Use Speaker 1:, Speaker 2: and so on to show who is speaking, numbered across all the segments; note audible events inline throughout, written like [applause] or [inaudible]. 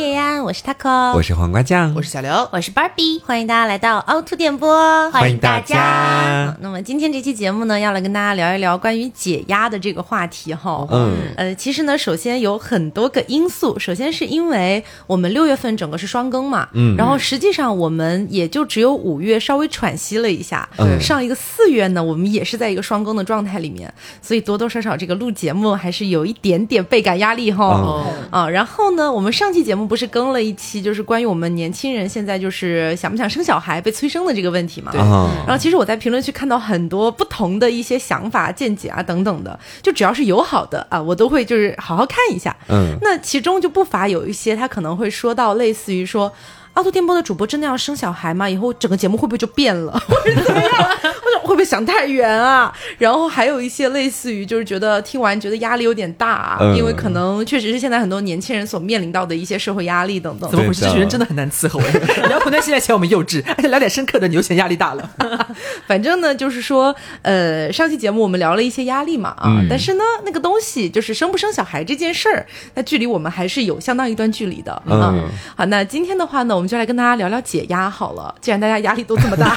Speaker 1: 野呀，我是 taco，
Speaker 2: 我是黄瓜酱，
Speaker 3: 我是小刘，
Speaker 1: 我是 Barbie，欢迎大家来到凹凸电波，
Speaker 2: 欢迎大家。
Speaker 1: 那么今天这期节目呢，要来跟大家聊一聊关于解压的这个话题哈。
Speaker 2: 嗯，
Speaker 1: 呃，其实呢，首先有很多个因素，首先是因为我们六月份整个是双更嘛，嗯，然后实际上我们也就只有五月稍微喘息了一下，
Speaker 2: 嗯
Speaker 1: 上一个四月呢，我们也是在一个双更的状态里面，所以多多少少这个录节目还是有一点点倍感压力哈。
Speaker 2: 哦
Speaker 1: 啊，然后呢，我们上期节目不是更了一期，就是关于我们年轻人现在就是想不想生小孩被催生的这个问题嘛？
Speaker 2: 啊，
Speaker 1: 然后其实我在评论区看到很多不同的一些想法、见解啊等等的，就只要是友好的啊，我都会就是好好看一下。
Speaker 2: 嗯
Speaker 1: 那其中就不乏有一些他可能会说到类似于说。凹凸电波的主播真的要生小孩吗？以后整个节目会不会就变了，[laughs] 或者怎么样？或者会不会想太远啊？[laughs] 然后还有一些类似于就是觉得听完觉得压力有点大、啊，
Speaker 2: 嗯
Speaker 1: 因为可能确实是现在很多年轻人所面临到的一些社会压力等等
Speaker 3: 怎。么回事？这群人真的很难伺候哎！[laughs] 聊苦难现在嫌我们幼稚，而且聊点深刻的，你又嫌压力大了。
Speaker 1: 反正呢，就是说，呃，上期节目我们聊了一些压力嘛啊，
Speaker 2: 嗯
Speaker 1: 但是呢，那个东西就是生不生小孩这件事儿，那距离我们还是有相当一段距离的啊。
Speaker 2: 嗯
Speaker 1: 好，那今天的话呢，我们就来跟大家聊聊解压好了。既然大家压力都这么大，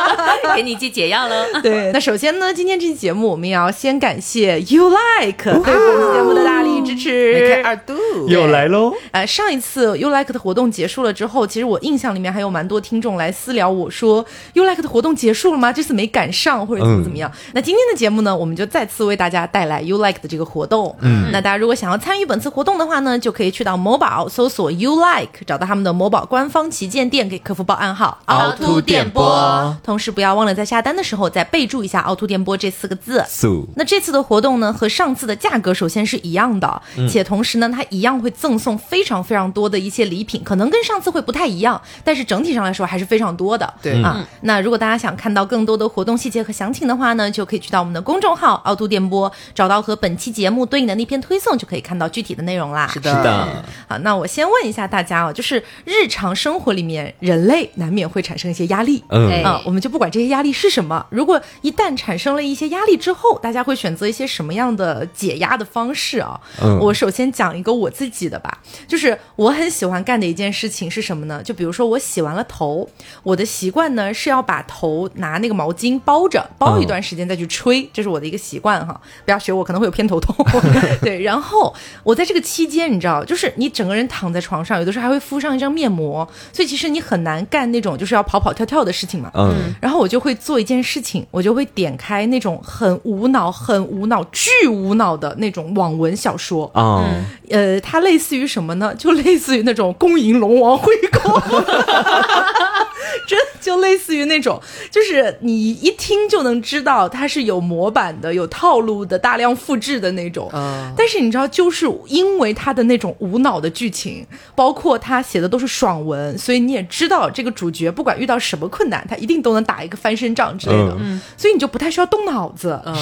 Speaker 1: [laughs]
Speaker 4: 给你剂解药喽。[laughs]
Speaker 1: 对，那首先呢，今天这期节目我们也要先感谢 You Like 对本期节目的大力支持。
Speaker 3: 二度，
Speaker 2: 又来喽，
Speaker 1: 呃，上一次 You Like 的活动结束了之后，其实我印象里面还有蛮多听众来私聊我说，You Like 的活动结束了吗？这次没赶上，或者怎么怎么样。那今天的节目呢，我们就再次为大家带来 You Like 的这个活动。嗯，那大家如果想要参与本次活动的话呢，就可以去到某宝搜索 You Like，找到他们的某宝官方旗舰店，给客服报暗号
Speaker 2: 凹凸电波，
Speaker 1: 同时不要忘了在下单的时候再备注一下凹凸电波这四个字。
Speaker 2: 素。
Speaker 1: 那这次的活动呢，和上次的价格首先是一样的，且同时呢，它一样会赠送非常非常多的一些礼品，可能跟上次会不太一样，但是整体上来说还是非常多的。
Speaker 3: 对。
Speaker 1: 啊，那如果大家想看到更多的活动细节和详情的话呢，就可以去到我们的公众号凹凸电波，找到和本期节目对应的那篇推送，就可以看到具体的内容啦。
Speaker 3: 是
Speaker 2: 是的，
Speaker 1: 好，那我先问一下大家哦，就是日常生活里面，人类难免会产生一些压力。
Speaker 2: 嗯
Speaker 4: 哎
Speaker 1: 啊，我们就不管这些压力是什么。如果一旦产生了一些压力之后，大家会选择一些什么样的解压的方式啊？
Speaker 2: 嗯
Speaker 1: 我首先讲一个我自己的吧，就是我很喜欢干的一件事情是什么呢？就比如说我洗完了头，我的习惯呢是要把头拿那个毛巾包着，包一段时间再去吹，这是我的一个习惯哈。不要学我，可能会有偏头痛。[laughs] 对，然后我在这个期间，你知道，就是你整个人躺在床上，有的时候还会敷上一张面膜，所以其实你很难干那种就是要跑跑跳跳的事情嘛。
Speaker 2: 嗯
Speaker 1: 然后我就会做一件事情，我就会点开那种很无脑、很无脑、巨无脑的那种网文小说。
Speaker 2: 啊，
Speaker 1: 呃，它类似于什么呢？就类似于那种恭迎龙王回宫，[laughs] [laughs] 真就类似于那种，就是你一听就能知道它是有模板的、有套路的、大量复制的那种。
Speaker 3: 嗯
Speaker 1: 但是你知道，就是因为它的那种无脑的剧情，包括他写的都是爽文，所以你也知道这个主角不管遇到什么困难，他一定都能打一个翻身仗之类的。
Speaker 2: 嗯
Speaker 1: 所以你就不太需要动脑子。
Speaker 3: 嗯，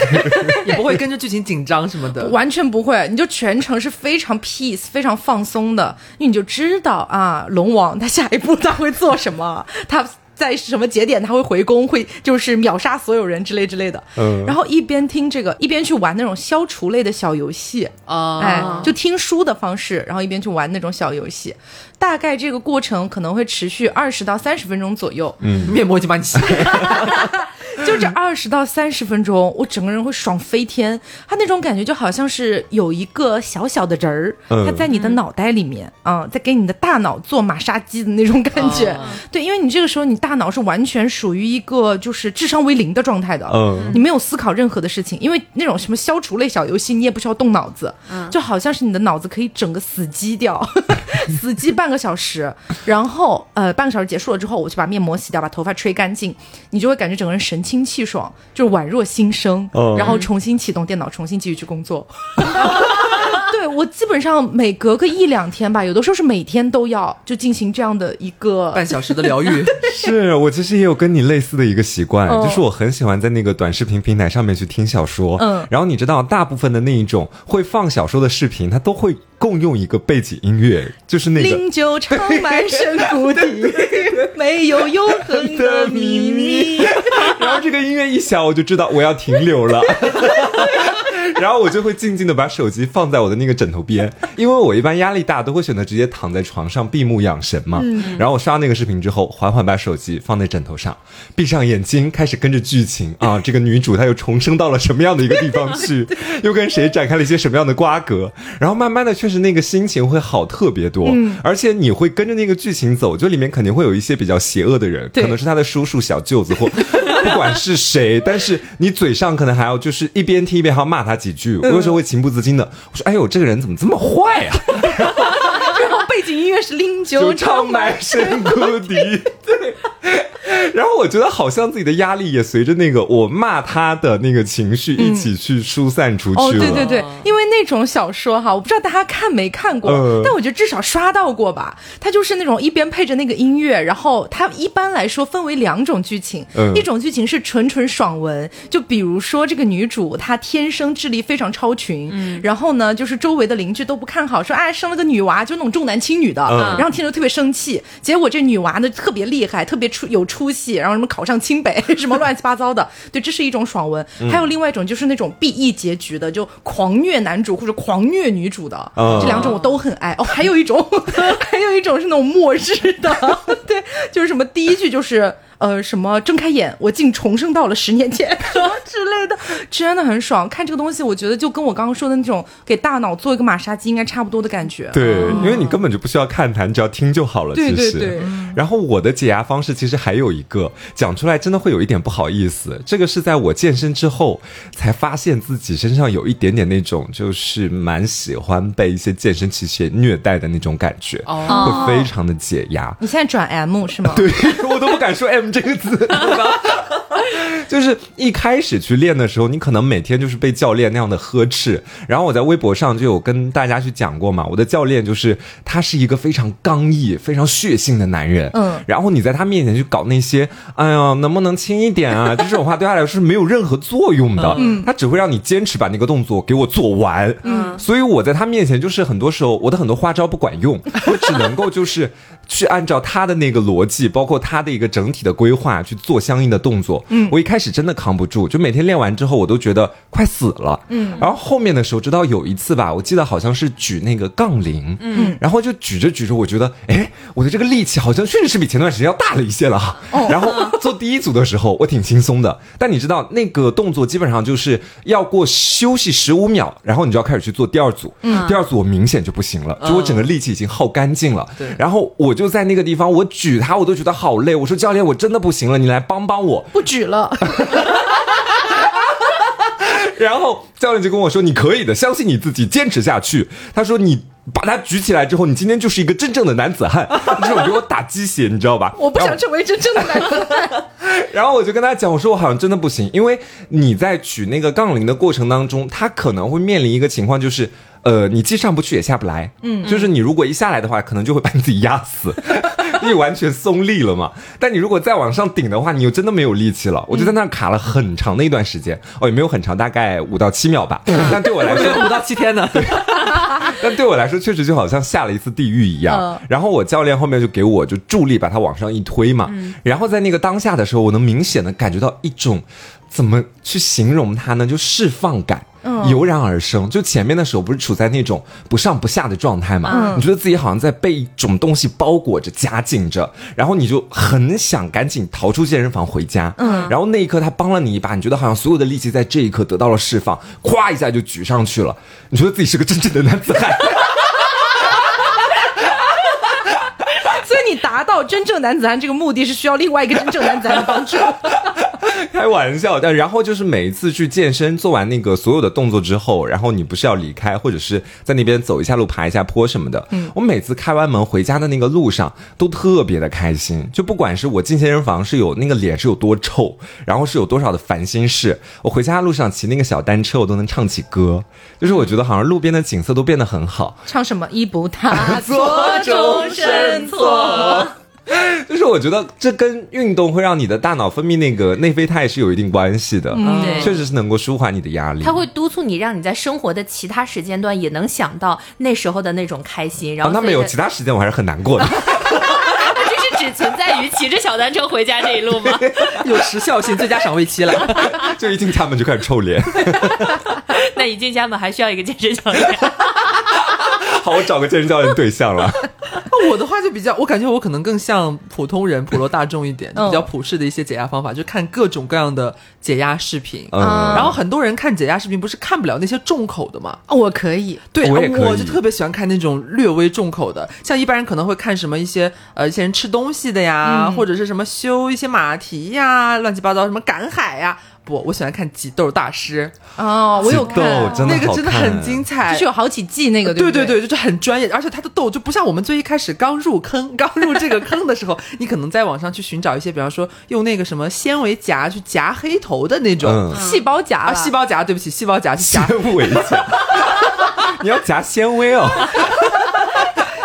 Speaker 3: [laughs] 也不会跟着剧情紧张什么的。
Speaker 1: 完全不会，你就全程是非常 peace、非常放松的，因为你就知道啊，龙王他下一步他会做什么，他在什么节点他会回宫，会就是秒杀所有人之类之类的。
Speaker 2: 嗯
Speaker 1: 然后一边听这个，一边去玩那种消除类的小游戏，
Speaker 3: 啊，
Speaker 1: 哎，就听书的方式，然后一边去玩那种小游戏。大概这个过程可能会持续二十到三十分钟左右。
Speaker 3: 嗯面膜已经把你洗了。[laughs] [laughs]
Speaker 1: 就这二十到三十分钟，我整个人会爽飞天。他那种感觉就好像是有一个小小的人儿，
Speaker 2: 嗯
Speaker 1: 他在你的脑袋里面啊、在给你的大脑做马杀鸡的那种感觉。
Speaker 3: 哦 [laughs]
Speaker 1: 对，因为你这个时候你大脑是完全属于一个就是智商为零的状态的，
Speaker 2: 嗯
Speaker 1: 你没有思考任何的事情，因为那种什么消除类小游戏，你也不需要动脑子，就好像是你的脑子可以整个死机掉，[laughs] 死机半个小时，然后呃半个小时结束了之后，我就把面膜洗掉，把头发吹干净，你就会感觉整个人神清气爽，就是宛若新生，
Speaker 2: 哦
Speaker 1: 然后重新启动电脑，重新继续去工作。[laughs] 对我基本上每隔个一两天吧，有的时候是每天都要就进行这样的一个
Speaker 3: 半小时的疗愈，[laughs]
Speaker 2: 是我其实也有跟你类似的一个习惯，
Speaker 1: 嗯
Speaker 2: 就是我很喜欢在那个短视频平台上面去听小说，
Speaker 1: 嗯
Speaker 2: 然后你知道大部分的那一种会放小说的视频，它都会共用一个背景音乐，就是那个
Speaker 1: 零九长满深谷底，没有永恒的秘密。[laughs]
Speaker 2: 然后这个音乐一响，我就知道我要停留了。[laughs] 然后我就会静静的把手机放在我的那个枕头边，因为我一般压力大都会选择直接躺在床上闭目养神嘛。然后我刷那个视频之后，缓缓把手机放在枕头上，闭上眼睛，开始跟着剧情啊，这个女主她又重生到了什么样的一个地方去，[laughs] 又跟谁展开了一些什么样的瓜葛，然后慢慢的确实那个心情会好特别多，而且你会跟着那个剧情走，就里面肯定会有一些比较邪恶的人，可能是他的叔叔、小舅子或不管是谁，但是你嘴上可能还要就是一边听一边还要骂他几句，我有时候会情不自禁的，我说：“哎呦，这个人怎么这么坏啊？” [laughs]
Speaker 1: 然后背景音乐是拎酒
Speaker 2: 就唱满身孤敌，对。然后我觉得好像自己的压力也随着那个我骂他的那个情绪一起去疏散出去了。
Speaker 1: 哦，对对对，因为那种小说哈，我不知道大家看没看过，
Speaker 2: 嗯
Speaker 1: 但我觉得至少刷到过吧。它就是那种一边配着那个音乐，然后它一般来说分为两种剧情，
Speaker 2: 嗯
Speaker 1: 一种剧情是纯纯爽文，就比如说这个女主她天生智力非常超群，然后呢，就是周围的邻居都不看好，说哎生了个女娃，就那种重男轻女的，
Speaker 2: 嗯
Speaker 1: 然后听着特别生气。结果这女娃呢特别厉害，特别出有出息，然后什么考上清北，[laughs] 什么乱七八糟的。对，这是一种爽文。还有另外一种就是那种 BE 结局的，就狂虐男主或者狂虐女主的，
Speaker 2: 嗯
Speaker 1: 这两种我都很爱。哦，还有一种，[laughs] 还有一种是那种末日的，[laughs] 对，就是什么第一句就是。呃，什么睁开眼，我竟重生到了十年前，[laughs] 什么之类的，真的很爽。看这个东西，我觉得就跟我刚刚说的那种给大脑做一个马杀鸡应该差不多的感觉。
Speaker 2: 对，因为你根本就不需要看它，你只要听就好了。
Speaker 1: 对
Speaker 2: 其实
Speaker 1: 对对
Speaker 2: 然后我的解压方式其实还有一个，讲出来真的会有一点不好意思。这个是在我健身之后才发现自己身上有一点点那种，就是蛮喜欢被一些健身器械虐待的那种感觉，
Speaker 3: 哦
Speaker 2: 会非常的解压。
Speaker 1: 你现在转 M 是吗？[laughs]
Speaker 2: 对我都不敢说 M 这个字。[laughs] 就是一开始去练的时候，你可能每天就是被教练那样的呵斥。然后我在微博上就有跟大家去讲过嘛，我的教练就是他是一个非常刚毅、非常血性的男人。
Speaker 1: 嗯
Speaker 2: 然后你在他面前去搞那些，哎呀，能不能轻一点啊？就这种话对他来说是没有任何作用的。嗯，他只会让你坚持把那个动作给我做完。嗯，所以我在他面前就是很多时候我的很多花招不管用，我只能够就是去按照他的那个逻辑，包括他的一个整体的规划去做相应的动作。嗯，我一开始真的扛不住，就每天练完之后我都觉得快死了。嗯，然后后面的时候，直到有一次吧，我记得好像是举那个杠铃，嗯，然后就举着举着，我觉得，哎，我的这个力气好像确实是比前段时间要大了一些了哈。然后做第一组的时候，我挺轻松的，但你知道那个动作基本上就是要过休息十五秒，然后你就要开始去做第二组。嗯，第二组我明显就不行了，就我整个力气已经耗干净了。
Speaker 3: 对
Speaker 2: 然后我就在那个地方，我举它，我都觉得好累。我说教练，我真的不行了，你来帮帮我。
Speaker 1: 不举了。[laughs]
Speaker 2: 然后教练就跟我说：“你可以的，相信你自己，坚持下去。”他说：“你把它举起来之后，你今天就是一个真正的男子汉。[laughs] ”这种给我打鸡血，你知道吧？
Speaker 1: 我不想成为真正的男子汉。
Speaker 2: 然后 [laughs] 我就跟他讲，我说我好像真的不行，因为你在举那个杠铃的过程当中，他可能会面临一个情况，就是呃，你既上不去也下不来，嗯，就是你如果一下来的话，可能就会把你自己压死。你完全松力了嘛？但你如果再往上顶的话，你又真的没有力气了。我就在那卡了很长的一段时间，哦，也没有很长，大概五到七秒吧。但对我来说，[laughs]
Speaker 3: 五到七天呢。
Speaker 2: 但对我来说，确实就好像下了一次地狱一样。
Speaker 1: 嗯
Speaker 2: 然后我教练后面就给我就助力把它往上一推嘛。然后在那个当下的时候，我能明显的感觉到一种怎么去形容它呢？就释放感。油然而生，就前面的时候不是处在那种不上不下的状态嘛？你觉得自己好像在被一种东西包裹着、夹紧着，然后你就很想赶紧逃出健身房回家。嗯，然后那一刻他帮了你一把，你觉得好像所有的力气在这一刻得到了释放，咵一下就举上去了，你觉得自己是个真正的男子汉。[laughs]
Speaker 1: 所以你达到真正男子汉这个目的是需要另外一个真正男子汉的帮助。[laughs]
Speaker 2: 开玩笑，但然后就是每一次去健身做完那个所有的动作之后，然后你不是要离开，或者是在那边走一下路、爬一下坡什么的。嗯，我每次开完门回家的那个路上都特别的开心，就不管是我进健身房是有那个脸是有多臭，然后是有多少的烦心事，我回家的路上骑那个小单车，我都能唱起歌，就是我觉得好像路边的景色都变得很好。
Speaker 1: 唱什么一不踏 [laughs] 错，终身错。
Speaker 2: 就是我觉得这跟运动会让你的大脑分泌那个内啡肽是有一定关系的，
Speaker 4: 对
Speaker 2: 确实是能够舒缓你的压力。
Speaker 4: 它会督促你，让你在生活的其他时间段也能想到那时候的那种开心。然
Speaker 2: 哦，
Speaker 4: 后所以它
Speaker 2: 那没有其他时间我还是很难过的。[laughs] [laughs]
Speaker 4: 这是只存在于骑着小单车回家这一路吗？[laughs]
Speaker 3: 有时效性最佳赏味期了。
Speaker 2: 就一进家门就开始臭脸。
Speaker 4: 那一进家门还需要一个健身教练。
Speaker 2: 好，我找个健身教练对象了。[laughs]
Speaker 3: 那我的话就比较，我感觉我可能更像普通人、普罗大众一点，
Speaker 1: 嗯
Speaker 3: 比较普世的一些解压方法，就看各种各样的解压视频。
Speaker 2: 嗯
Speaker 3: 然后很多人看解压视频不是看不了那些重口的吗？
Speaker 1: 哦我可以，
Speaker 3: 对，
Speaker 2: 我也可以
Speaker 3: 我就特别喜欢看那种略微重口的，像一般人可能会看什么一些呃一些人吃东西的呀，或者是什么修一些马蹄呀，乱七八糟什么赶海呀。不，我喜欢看挤痘大师，
Speaker 1: 哦，我有看，
Speaker 2: 真的
Speaker 3: 那个真的很精彩，
Speaker 1: 就是有好几季那个，
Speaker 3: 对
Speaker 1: 不对？
Speaker 3: 对，就是很专业，而且他的痘就不像我们最一开始刚入坑、刚入这个坑的时候，你可能在网上去寻找一些，比方说用那个什么纤维夹去夹黑头的那种、
Speaker 2: 嗯，
Speaker 1: 细胞夹
Speaker 3: 啊，细胞夹，对不起，细胞夹去夹
Speaker 2: 纤维夹，[laughs] 你要夹纤维哦。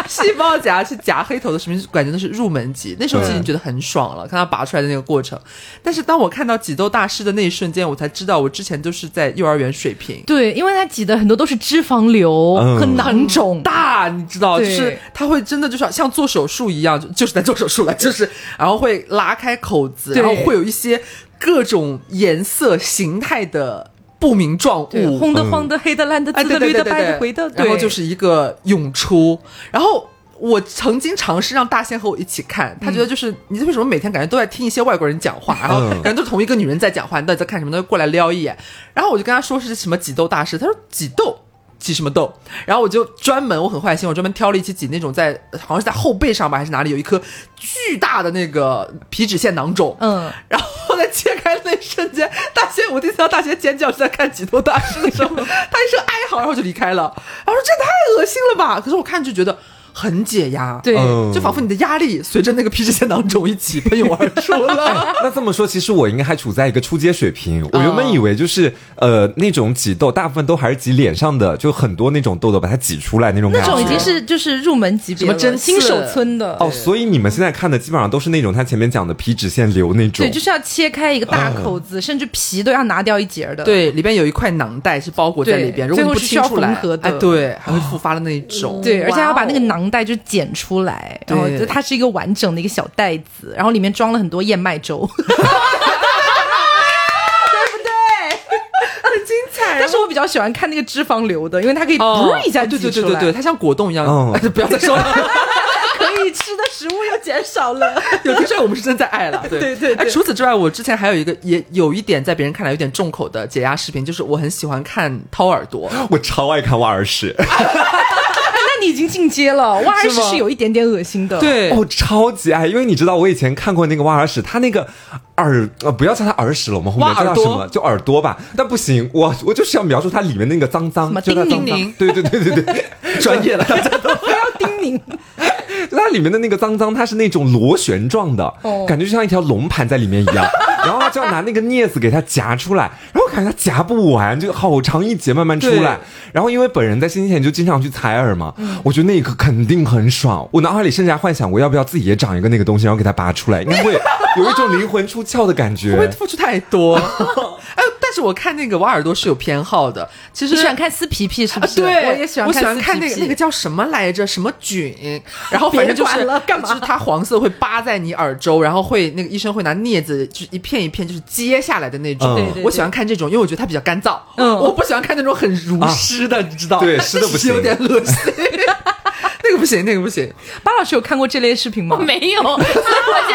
Speaker 3: 细胞夹去夹黑头的视频，感觉都是入门级。那时候其实已经觉得很爽了，看他拔出来的那个过程。但是当我看到挤痘大师的那一瞬间，我才知道我之前都是在幼儿园水平。
Speaker 1: 对，因为他挤的很多都是脂肪瘤
Speaker 2: 嗯
Speaker 1: 和囊肿，
Speaker 3: 大，你知道，就是他会真的就是像做手术一样，就就是在做手术了，就是然后会拉开口子，然后会有一些各种颜色形态的不明状，物，
Speaker 1: 红的、黄的、黑的、蓝的、
Speaker 3: 哎，
Speaker 1: 紫的、绿的、白的、灰的，
Speaker 3: 然后就是一个涌出，然后。我曾经尝试让大仙和我一起看，他觉得就是、你为什么每天感觉都在听一些外国人讲话，然后
Speaker 2: 嗯
Speaker 3: 感觉都是同一个女人在讲话，你到底在看什么？他就过来撩一眼，然后我就跟他说是什么挤痘大师，他说挤痘。挤什么痘？然后我就专门，我很坏心，我专门挑了一起挤那种在好像是在后背上吧，还是哪里有一颗巨大的那个皮脂腺囊肿。
Speaker 1: 嗯，
Speaker 3: 然后在切开那一瞬间，大仙我第一次到大仙尖叫是在看几头大师的时候，[laughs] 他一声哀嚎，然后就离开了。然后说这太恶心了吧？可是我看就觉得很解压，
Speaker 1: 对
Speaker 2: 嗯
Speaker 3: 就仿佛你的压力随着那个皮脂腺囊肿一起 [laughs] 喷涌而出了。
Speaker 2: 那这么说，其实我应该还处在一个初阶水平。我原本以为就是呃那种挤痘，大部分都还是挤脸上的，就很多那种痘痘把它挤出来那种感觉。
Speaker 1: 那种已经是就是入门级别了，
Speaker 3: 什么
Speaker 1: 新手村的
Speaker 2: 哦，所以你们现在看的基本上都是那种他前面讲的皮脂腺瘤那种。
Speaker 1: 对，就是要切开一个大口子，甚至皮都要拿掉一截的。，
Speaker 3: 对，里边有一块囊袋是包裹在里边，如果你不
Speaker 1: 对最后是需要
Speaker 3: 清出来
Speaker 1: 缝合的
Speaker 3: 哎，对，还会复发的那种。
Speaker 1: 对，而且还要把那个
Speaker 4: 哇
Speaker 1: 袋就剪出来，然后
Speaker 3: 对
Speaker 1: 就它是一个完整的一个小袋子，然后里面装了很多燕麦粥，[laughs]
Speaker 3: 很精彩。
Speaker 1: 但是我比较喜欢看那个脂肪瘤的，因为它可以
Speaker 3: 哦
Speaker 1: 噗一下
Speaker 3: 对
Speaker 1: 挤出来
Speaker 3: 对对对对，它像果冻一样。
Speaker 2: 嗯
Speaker 3: 哎 [laughs] 不要再说了。[laughs]
Speaker 1: 可以吃的食物又减少了。
Speaker 3: 有听出来我们是真在爱了，对
Speaker 1: 对对对
Speaker 3: 哎，除此之外，我之前还有一个也有一点在别人看来有点重口的解压视频，就是我很喜欢看掏耳朵。
Speaker 2: 我超爱看挖耳屎，
Speaker 1: 那你已经进阶了，挖耳屎
Speaker 3: 是
Speaker 1: 有一点点恶心的。，
Speaker 3: 对。
Speaker 2: 哦，超级爱，因为你知道我以前看过那个挖耳屎，他那个耳呃不要叫他耳屎了，我们后面叫它什么？就耳朵吧。但不行，我我就是要描述它里面那个脏脏，对对对对对，
Speaker 3: 专业了，大家都
Speaker 1: 不要叮咛。
Speaker 2: 就它里面的那个脏脏，它是那种螺旋状的，
Speaker 1: 哦
Speaker 2: 感觉就像一条龙盘在里面一样。然后他就要拿那个镊子给它夹出来，然后我感觉它夹不完，就好长一节慢慢出来。然后因为本人在星期天就经常去采耳嘛，
Speaker 1: 嗯
Speaker 2: 我觉得那一刻肯定很爽。我脑海里甚至还幻想我要不要自己也长一个那个东西，然后给它拔出来，因为会有一种灵魂出窍的感
Speaker 3: 觉不会
Speaker 2: 觉。
Speaker 3: 付出太多？[laughs] 哎，但是我看那个挖耳朵是有偏好的，其实
Speaker 1: 你喜欢看撕皮皮是不是？
Speaker 3: 啊对，
Speaker 1: 我也喜欢
Speaker 3: 我喜欢
Speaker 1: 撕皮皮
Speaker 3: 看那个那个叫什么来着？什么菌？然后反正就是就是它黄色会扒在你耳周，然后会那个医生会拿镊子就是一片一片就是揭下来的那种。我喜欢看这种，因为我觉得它比较干燥。
Speaker 1: 嗯
Speaker 3: 我不喜欢看那种很如湿的，你知道？
Speaker 2: 对湿的不行 [laughs]
Speaker 3: 有点恶心。那个不行，那个不行。
Speaker 1: 巴老师有看过这类视频吗？[laughs]
Speaker 4: 没有，我现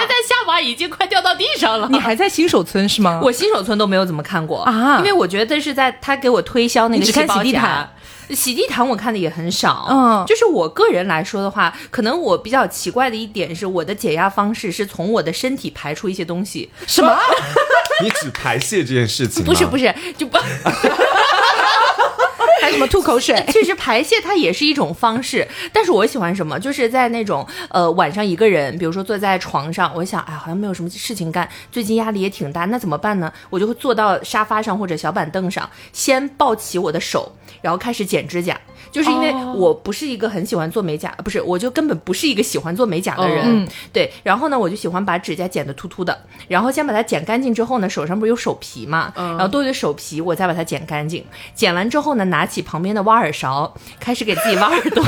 Speaker 4: 在下巴已经快掉到地上了。
Speaker 1: 你还在新手村是吗？
Speaker 4: 我新手村都没有怎么看过
Speaker 1: 啊
Speaker 4: 因为我觉得是在他给我推销那个
Speaker 1: 只看
Speaker 4: 细胞夹
Speaker 1: 洗地毯。
Speaker 4: 洗地毯我看的也很少，
Speaker 1: 嗯
Speaker 4: 就是我个人来说的话，可能我比较奇怪的一点是，我的解压方式是从我的身体排出一些东西，
Speaker 1: 什么？[laughs]
Speaker 2: 你只排泄这件事情？
Speaker 4: 不是不是，就不，[laughs]
Speaker 1: 还什么吐口水？[laughs]
Speaker 4: 其实排泄它也是一种方式，但是我喜欢什么，就是在那种呃晚上一个人，比如说坐在床上，我想哎好像没有什么事情干，最近压力也挺大，那怎么办呢？我就会坐到沙发上或者小板凳上，先抱起我的手，然后开始剪指甲。就是因为我不是一个很喜欢做美甲，不是，我就根本不是一个喜欢做美甲的人，
Speaker 1: 嗯
Speaker 4: 对。然后呢，我就喜欢把指甲剪得秃秃的，然后先把它剪干净之后呢，手上不是有手皮嘛，然后多余的手皮我再把它剪干净。剪完之后呢，拿起旁边的挖耳勺，开始给自己挖耳朵。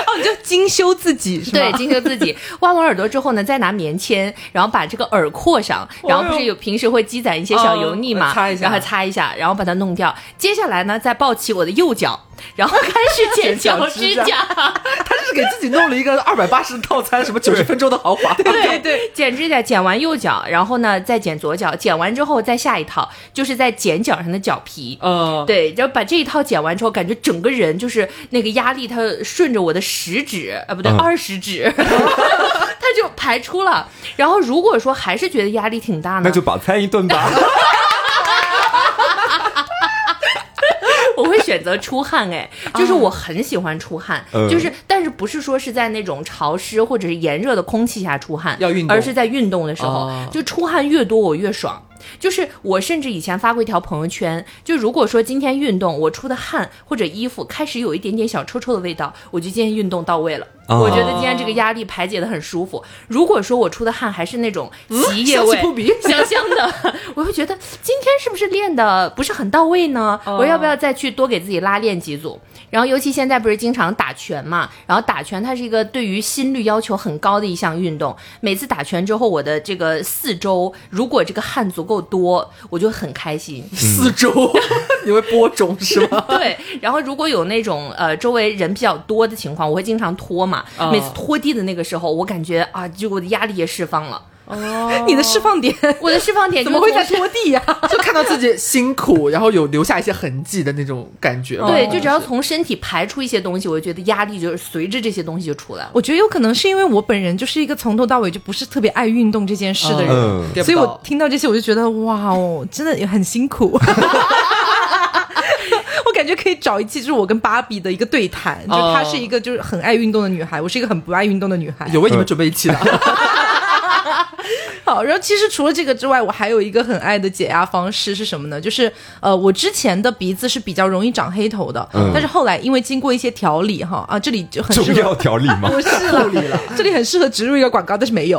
Speaker 3: 哦，
Speaker 1: 哦，你就精修自己是吗？
Speaker 4: 对，精修自己。挖完耳朵之后呢，再拿棉签，然后把这个耳廓上，然后不是有平时会积攒一些小油腻嘛，
Speaker 3: 哦擦一下
Speaker 4: 然后擦一下，然后把它弄掉。接下来呢，再抱起我的右脚，然后开始剪 [laughs] 脚指甲。
Speaker 3: 他是给自己弄了一个二百八十套餐，什么九十分钟的豪华。
Speaker 1: 对对，
Speaker 4: 剪指甲，剪完右脚，然后呢再剪左脚，剪完之后再下一套，就是在剪脚上的脚皮。
Speaker 3: 嗯，
Speaker 4: 对，然后把这一套剪完之后，感觉整个人就是那个压力，它顺着我的食指，呃不对，
Speaker 2: 嗯
Speaker 4: 二十指，[laughs] 它就排出了。然后如果说还是觉得压力挺大呢，
Speaker 2: 那就饱餐一顿吧。[laughs]
Speaker 4: 我会选择出汗，哎，就是我很喜欢出汗，
Speaker 2: 嗯
Speaker 4: 就是但是不是说是在那种潮湿或者是炎热的空气下出汗，
Speaker 3: 要运动
Speaker 4: 而是在运动的时候，
Speaker 3: 哦
Speaker 4: 就出汗越多我越爽。就是我甚至以前发过一条朋友圈，就如果说今天运动我出的汗或者衣服开始有一点点小臭臭的味道，我就今天运动到位了。
Speaker 2: 哦
Speaker 4: 我觉得今天这个压力排解的很舒服。如果说我出的汗还是那种极液味、
Speaker 3: 香
Speaker 4: 香香的，[laughs] 我会觉得今天是不是练的不是很到位呢？我要不要再去多给自己拉练几组？然后尤其现在不是经常打拳嘛，然后打拳它是一个对于心率要求很高的一项运动。每次打拳之后，我的这个四周如果这个汗足够多，我就很开心。
Speaker 3: 四周 [laughs] 你会播种是吗？
Speaker 4: 对，然后如果有那种呃周围人比较多的情况，我会经常拖嘛。
Speaker 3: 哦
Speaker 4: 每次拖地的那个时候，我感觉啊，就我的压力也释放了。
Speaker 1: 哦 [laughs] 你的释放点
Speaker 4: 我的释放点 [laughs]
Speaker 1: 怎么会在拖地呀？[laughs]
Speaker 3: 就看到自己辛苦，然后有留下一些痕迹的那种感觉。
Speaker 4: 对，
Speaker 3: 哦
Speaker 4: 就只要从身体排出一些东西，我就觉得压力就是随着这些东西就出来了。
Speaker 1: 我觉得有可能是因为我本人就是一个从头到尾就不是特别爱运动这件事的人，
Speaker 2: 嗯
Speaker 1: 所以我听到这些我就觉得哇哦，真的也很辛苦。我感觉可以找一期，就是我跟芭比的一个对谈，就
Speaker 3: 哦
Speaker 1: 她是一个就是很爱运动的女孩，我是一个很不爱运动的女孩。
Speaker 3: 有为你们准备一期的。[laughs]
Speaker 1: 好，然后其实除了这个之外，我还有一个很爱的解压方式是什么呢？就是呃，我之前的鼻子是比较容易长黑头的，
Speaker 2: 嗯
Speaker 1: 但是后来因为经过一些调理哈啊，这里就很适合
Speaker 2: 中药调理吗？[laughs]
Speaker 1: 不是 [laughs] 了，这里很适合植入一个广告，但是没有。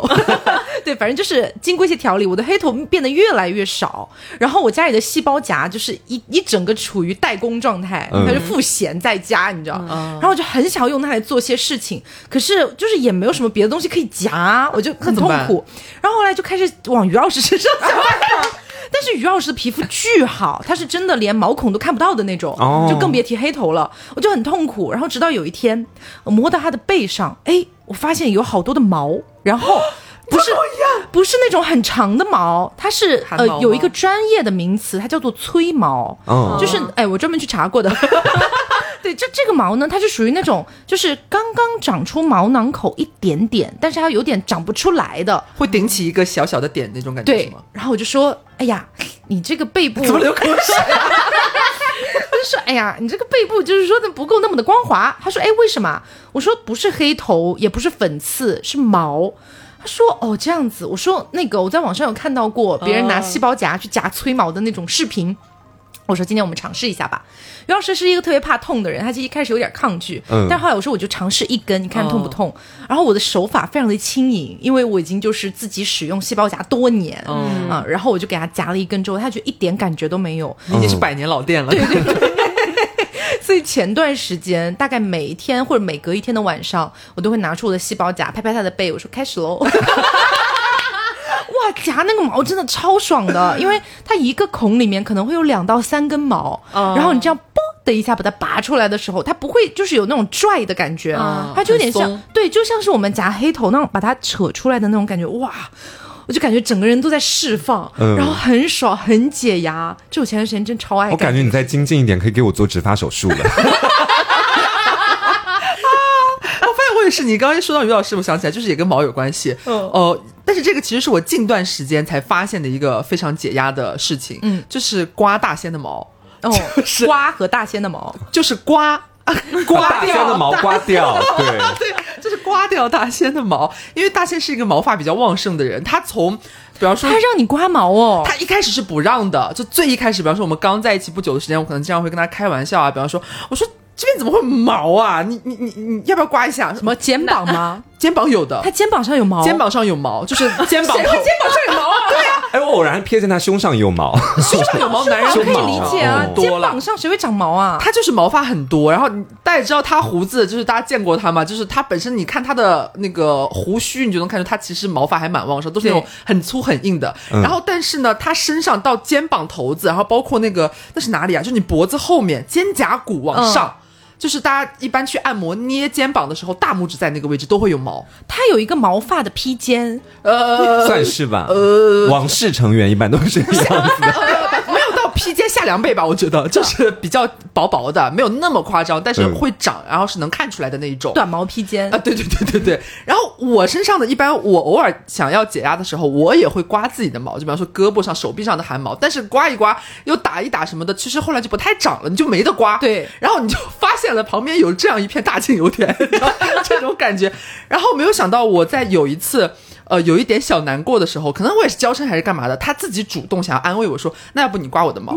Speaker 1: [laughs] 对，反正就是经过一些调理，我的黑头变得越来越少，然后我家里的细胞夹就是一一整个处于代工状态，
Speaker 2: 嗯
Speaker 1: 它就赋闲在家，你知道。然后我就很想用它来做些事情，可是就是也没有什么别的东西可以夹，我就很痛苦。然后后来就开始往于老师身上想办法。[laughs] 但是于老师的皮肤巨好，他是真的连毛孔都看不到的那种，
Speaker 2: 哦
Speaker 1: 就更别提黑头了。我就很痛苦。然后直到有一天，我摸到他的背上，哎，我发现有好多的毛，然后。不是不是那种很长的毛，它是呃有一个专业的名词，它叫做催毛，
Speaker 2: 嗯
Speaker 1: 就是哎我专门去查过的。[laughs] 对，这这个毛呢，它是属于那种就是刚刚长出毛囊口一点点，但是它有点长不出来的。
Speaker 3: 会顶起一个小小的点那种感觉是
Speaker 1: 对？，然后我就说，哎呀，你这个背部 [laughs]
Speaker 3: 怎么流口水？[laughs]
Speaker 1: 我就说，哎呀，你这个背部就是说的不够那么的光滑。他说，哎，为什么？我说不是黑头，也不是粉刺，是毛。他说，哦，这样子。我说，那个我在网上有看到过别人拿细胞夹去夹催毛的那种视频。我说今天我们尝试一下吧。于老师是一个特别怕痛的人，他其实一开始有点抗拒，
Speaker 2: 嗯
Speaker 1: 但后来我说我就尝试一根，你看痛不痛？然后我的手法非常的轻盈，因为我已经就是自己使用细胞夹多年，嗯啊，然后我就给他夹了一根之后，他觉得一点感觉都没有，
Speaker 3: 你已经是百年老店了。
Speaker 1: 所以前段时间，大概每一天或者每隔一天的晚上，我都会拿出我的细胞夹，拍拍他的背，我说开始喽。[laughs] 哇，夹那个毛真的超爽的，因为它一个孔里面可能会有两到三根毛，
Speaker 3: 哦
Speaker 1: 然后你这样啵的一下把它拔出来的时候，它不会就是有那种拽的感觉，
Speaker 3: 哦
Speaker 1: 它就有点像对，就像是我们夹黑头那种把它扯出来的那种感觉，哇！我就感觉整个人都在释放，
Speaker 2: 嗯
Speaker 1: 然后很爽，很解压。就我前段时间真超爱干
Speaker 2: 我感觉你再精进一点，可以给我做植发手术了。[laughs]
Speaker 3: 我发现我也是，你刚刚一说到于老师，我想起来就是也跟毛有关系。
Speaker 1: 嗯
Speaker 3: 哦、但是这个其实是我近段时间才发现的一个非常解压的事情，
Speaker 1: 嗯
Speaker 3: 就是刮大仙的毛，
Speaker 1: 哦，
Speaker 3: 就是
Speaker 1: 刮和大仙的毛，
Speaker 3: 就是刮。[laughs] 刮
Speaker 2: 大仙的毛刮掉，对，[laughs]
Speaker 3: 对，就是刮掉大仙的毛，因为大仙是一个毛发比较旺盛的人，他从，比方说
Speaker 1: 他让你刮毛哦，
Speaker 3: 他一开始是不让的，就最一开始，比方说我们刚在一起不久的时间，我可能经常会跟他开玩笑啊，比方说，我说这边怎么会毛啊？你你你你要不要刮一下？
Speaker 1: 什么肩膀吗？[laughs]
Speaker 3: 肩膀有的
Speaker 1: 他，肩膀上有毛，
Speaker 3: 肩膀上有毛，就是肩膀肩，
Speaker 1: 膀上有毛啊？对啊，
Speaker 2: 哎，我偶然瞥见他胸上有毛，[laughs] [laughs]
Speaker 3: 胸上有毛，男人
Speaker 1: 可以理解啊
Speaker 2: 哦，
Speaker 1: 肩膀。上谁会长毛啊？
Speaker 3: 他就是毛发很多，然后大家也知道他胡子，就是大家见过他嘛，就是他本身你看他的那个胡须，你就能看出他其实毛发还蛮旺盛，都是那种很粗很硬的。然后但是呢，他身上到肩膀头子，然后包括那个那是哪里啊？就是你脖子后面肩胛骨往上。就是大家一般去按摩捏肩膀的时候，大拇指在那个位置都会有毛。
Speaker 1: 它有一个毛发的披肩，
Speaker 3: 呃，
Speaker 2: 算是吧。呃，王室成员一般都是这样子的。[laughs]
Speaker 3: 披肩下凉被吧？我觉得就是比较薄薄的，没有那么夸张，但是会长，然后是能看出来的那一种。
Speaker 1: 短毛披肩
Speaker 3: 啊，。对对对对对。然后我身上的一般，我偶尔想要解压的时候，我也会刮自己的毛，就比方说胳膊上、手臂上的汗毛。但是刮一刮又打一打什么的，其实后来就不太长了，你就没得刮。
Speaker 1: 对
Speaker 3: 然后你就发现了旁边有这样一片大庆油田，你知道这种感觉。[laughs] 然后没有想到我在有一次。呃，有一点小难过的时候，可能我也是娇嗔还是干嘛的，他自己主动想要安慰我说：“那要不你刮我的毛？”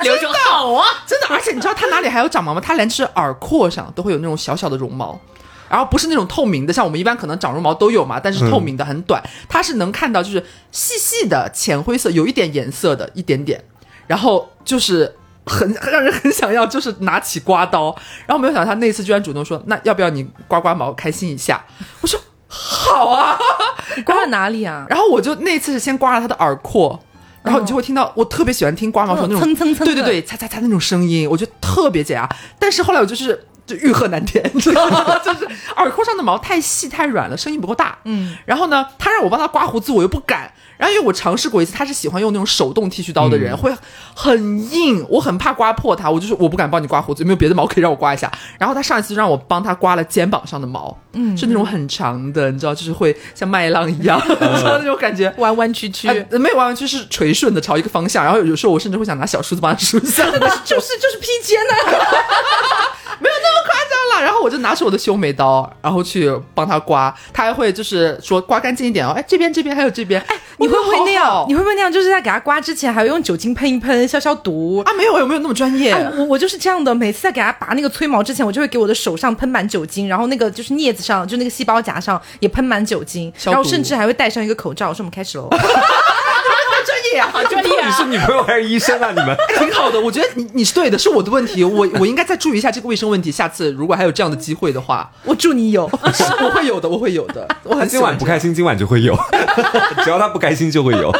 Speaker 4: 流程好啊，[laughs]
Speaker 3: 真的，而且你知道它哪里还有长毛吗？它连就是耳廓上都会有那种小小的绒毛，然后不是那种透明的，像我们一般可能长绒毛都有嘛，但是透明的很短，它是能看到就是细细的浅灰色，有一点颜色的一点点，然后就是。很让人很想要，就是拿起刮刀，然后没有想到他那次居然主动说：“那要不要你刮刮毛，开心一下？”我说：“好啊。[laughs] ”
Speaker 1: 你刮了哪里啊？
Speaker 3: 然后我就那次是先刮了他的耳廓，然后你就会听到，我特别喜欢听刮毛时候那种
Speaker 1: 蹭蹭蹭
Speaker 3: 对对对，擦擦擦那种声音，我觉得特别解压。但是后来我就是就欲壑难填，[laughs] 你知道吗？就是耳廓上的毛太细太软了，声音不够大。嗯，然后呢，他让我帮他刮胡子，我又不敢。然后因为我尝试过一次，他是喜欢用那种手动剃须刀的人，会很硬，我很怕刮破它，我就是我不敢帮你刮胡子，有没有别的毛可以让我刮一下？然后他上一次就让我帮他刮了肩膀上的毛，嗯，是那种很长的，你知道，就是会像麦浪一样，你知道那种感觉。
Speaker 1: 弯弯曲曲，
Speaker 3: 呃，没有弯弯曲是垂顺的朝一个方向，然后有时候我甚至会想拿小梳子帮他梳一下，
Speaker 1: 就是就是披肩呢、
Speaker 3: 没有那么夸张了。然后我就拿出我的修眉刀，然后去帮他刮，他还会就是说刮干净一点哦，哎这边这边还有这边，哎
Speaker 1: 你会不会那样？你
Speaker 3: 会
Speaker 1: 会不会那样？就是在给他刮之前，还要用酒精喷一喷，消消毒。
Speaker 3: 啊没有有没有那么专业？
Speaker 1: 啊我我就是这样的，每次在给他拔那个催毛之前，我就会给我的手上喷满酒精，然后那个就是镊子上，就那个细胞夹上也喷满酒精，然后甚至还会戴上一个口罩。我说我们开始喽，[laughs] [laughs] [laughs]
Speaker 3: 专业啊，专业
Speaker 2: 你是女朋友还是医生啊？你们 [laughs]
Speaker 3: 挺好的，我觉得你你是对的，是我的问题，我我应该再注意一下这个卫生问题。下次如果还有这样的机会的话，
Speaker 1: 我祝你有。
Speaker 3: 是 [laughs] 我会有的，我会有的。我很
Speaker 2: 今晚不开心，今晚就会有，[laughs] 只要他不开心就会有。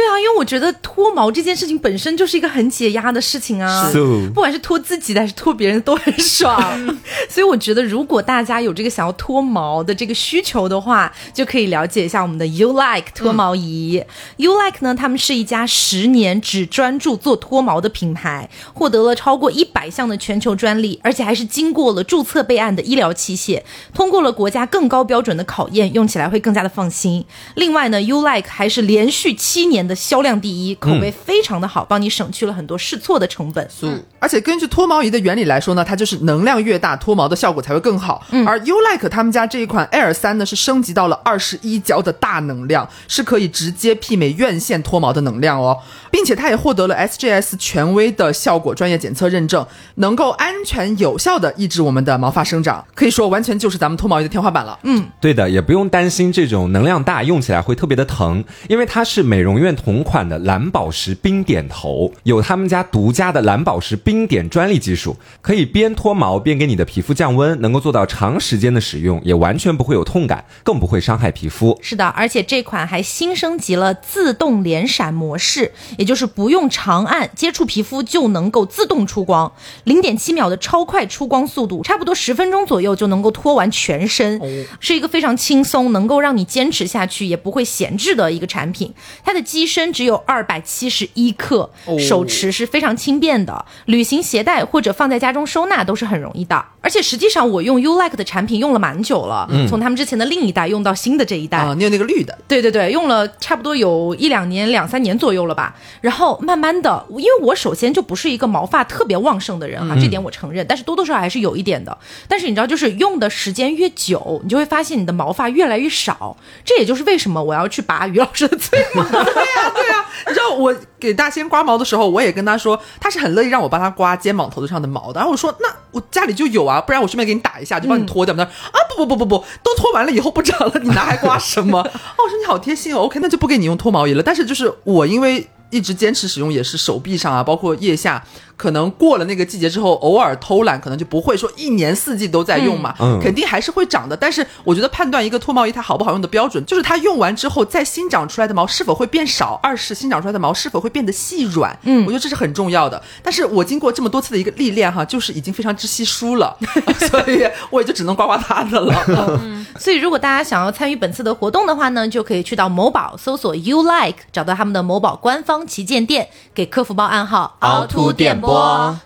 Speaker 1: 对啊，因为我觉得脱毛这件事情本身就是一个很解压的事情啊，不管是脱自己的还是脱别人都很爽。[laughs] 所以我觉得，如果大家有这个想要脱毛的这个需求的话，就可以了解一下我们的 You Like 脱毛仪。You Like 呢，他们是一家十年只专注做脱毛的品牌，获得了超过一百项的全球专利，而且还是经过了注册备案的医疗器械，通过了国家更高标准的考验，用起来会更加的放心。另外呢，You Like 还是连续七年的销量第一，口碑非常的好，帮你省去了很多试错的成本。
Speaker 3: 嗯，而且根据脱毛仪的原理来说呢，它就是能量越大，脱毛的效果才会更好。而 U Like 他们家这一款 Air 三呢，是升级到了二十一焦的大能量，是可以直接媲美院线脱毛的能量哦，并且它也获得了 SGS 权威的效果专业检测认证，能够安全有效的抑制我们的毛发生长，可以说完全就是咱们脱毛仪的天花板了。嗯，
Speaker 2: 对的，也不用担心这种能量大用起来会特别的疼，因为它是美容院同款的蓝宝石冰点头，有他们家独家的蓝宝石冰点专利技术，可以边脱毛边给你的皮肤降温，能够做到长时间的使用，也完全不会有痛感，更不会伤害皮肤。
Speaker 1: 是的，而且这款还新升级了自动连闪模式，也就是不用长按接触皮肤就能够自动出光，零点七秒的超快出光速度，差不多十分钟左右就能够脱完全身，是一个非常轻松，能够让你坚持下去也不会闲置的一个产品。它的机身只有二百七十一克，手持是非常轻便的，旅行携带或者放在家中收纳都是很容易的。而且实际上我用 U Like 的产品用了蛮久了，从他们之前的另一代用到新的这一代。
Speaker 3: 啊，你有那个绿的，
Speaker 1: 对对对，用了差不多有一两年、两三年左右了吧。然后慢慢的，因为我首先就不是一个毛发特别旺盛的人哈、这点我承认，但是多多少少还是有一点的。但是你知道，就是用的时间越久，你就会发现你的毛发越来越少。这也就是为什么我要去拔于老师的嘴毛。[laughs] 对呀、
Speaker 3: 对啊，你知道我给大仙刮毛的时候，我也跟他说，他是很乐意让我帮他刮肩膀头子上的毛的。然后我说，那我家里就有啊，不然我顺便给你打一下，就帮你脱掉。他说啊，不不不不不，都脱完了以后不长了，你拿来刮什么？[laughs] 哦，我说你好贴心哦，OK，那就不给你用脱毛仪了。但是就是我因为一直坚持使用，也是手臂上啊，包括腋下。可能过了那个季节之后，偶尔偷懒，可能就不会说一年四季都在用嘛，
Speaker 2: 嗯嗯
Speaker 3: 肯定还是会长的。但是我觉得判断一个脱毛仪它好不好用的标准，就是它用完之后再新长出来的毛是否会变少，二是新长出来的毛是否会变得细软。嗯，我觉得这是很重要的。但是我经过这么多次的一个历练哈，就是已经非常之稀疏了，[laughs] 所以我也就只能刮刮它的了。
Speaker 1: 所以，如果大家想要参与本次的活动的话呢，就可以去到某宝搜索 “you like”，找到他们的某宝官方旗舰店，给客服报暗号“
Speaker 2: 凹凸电波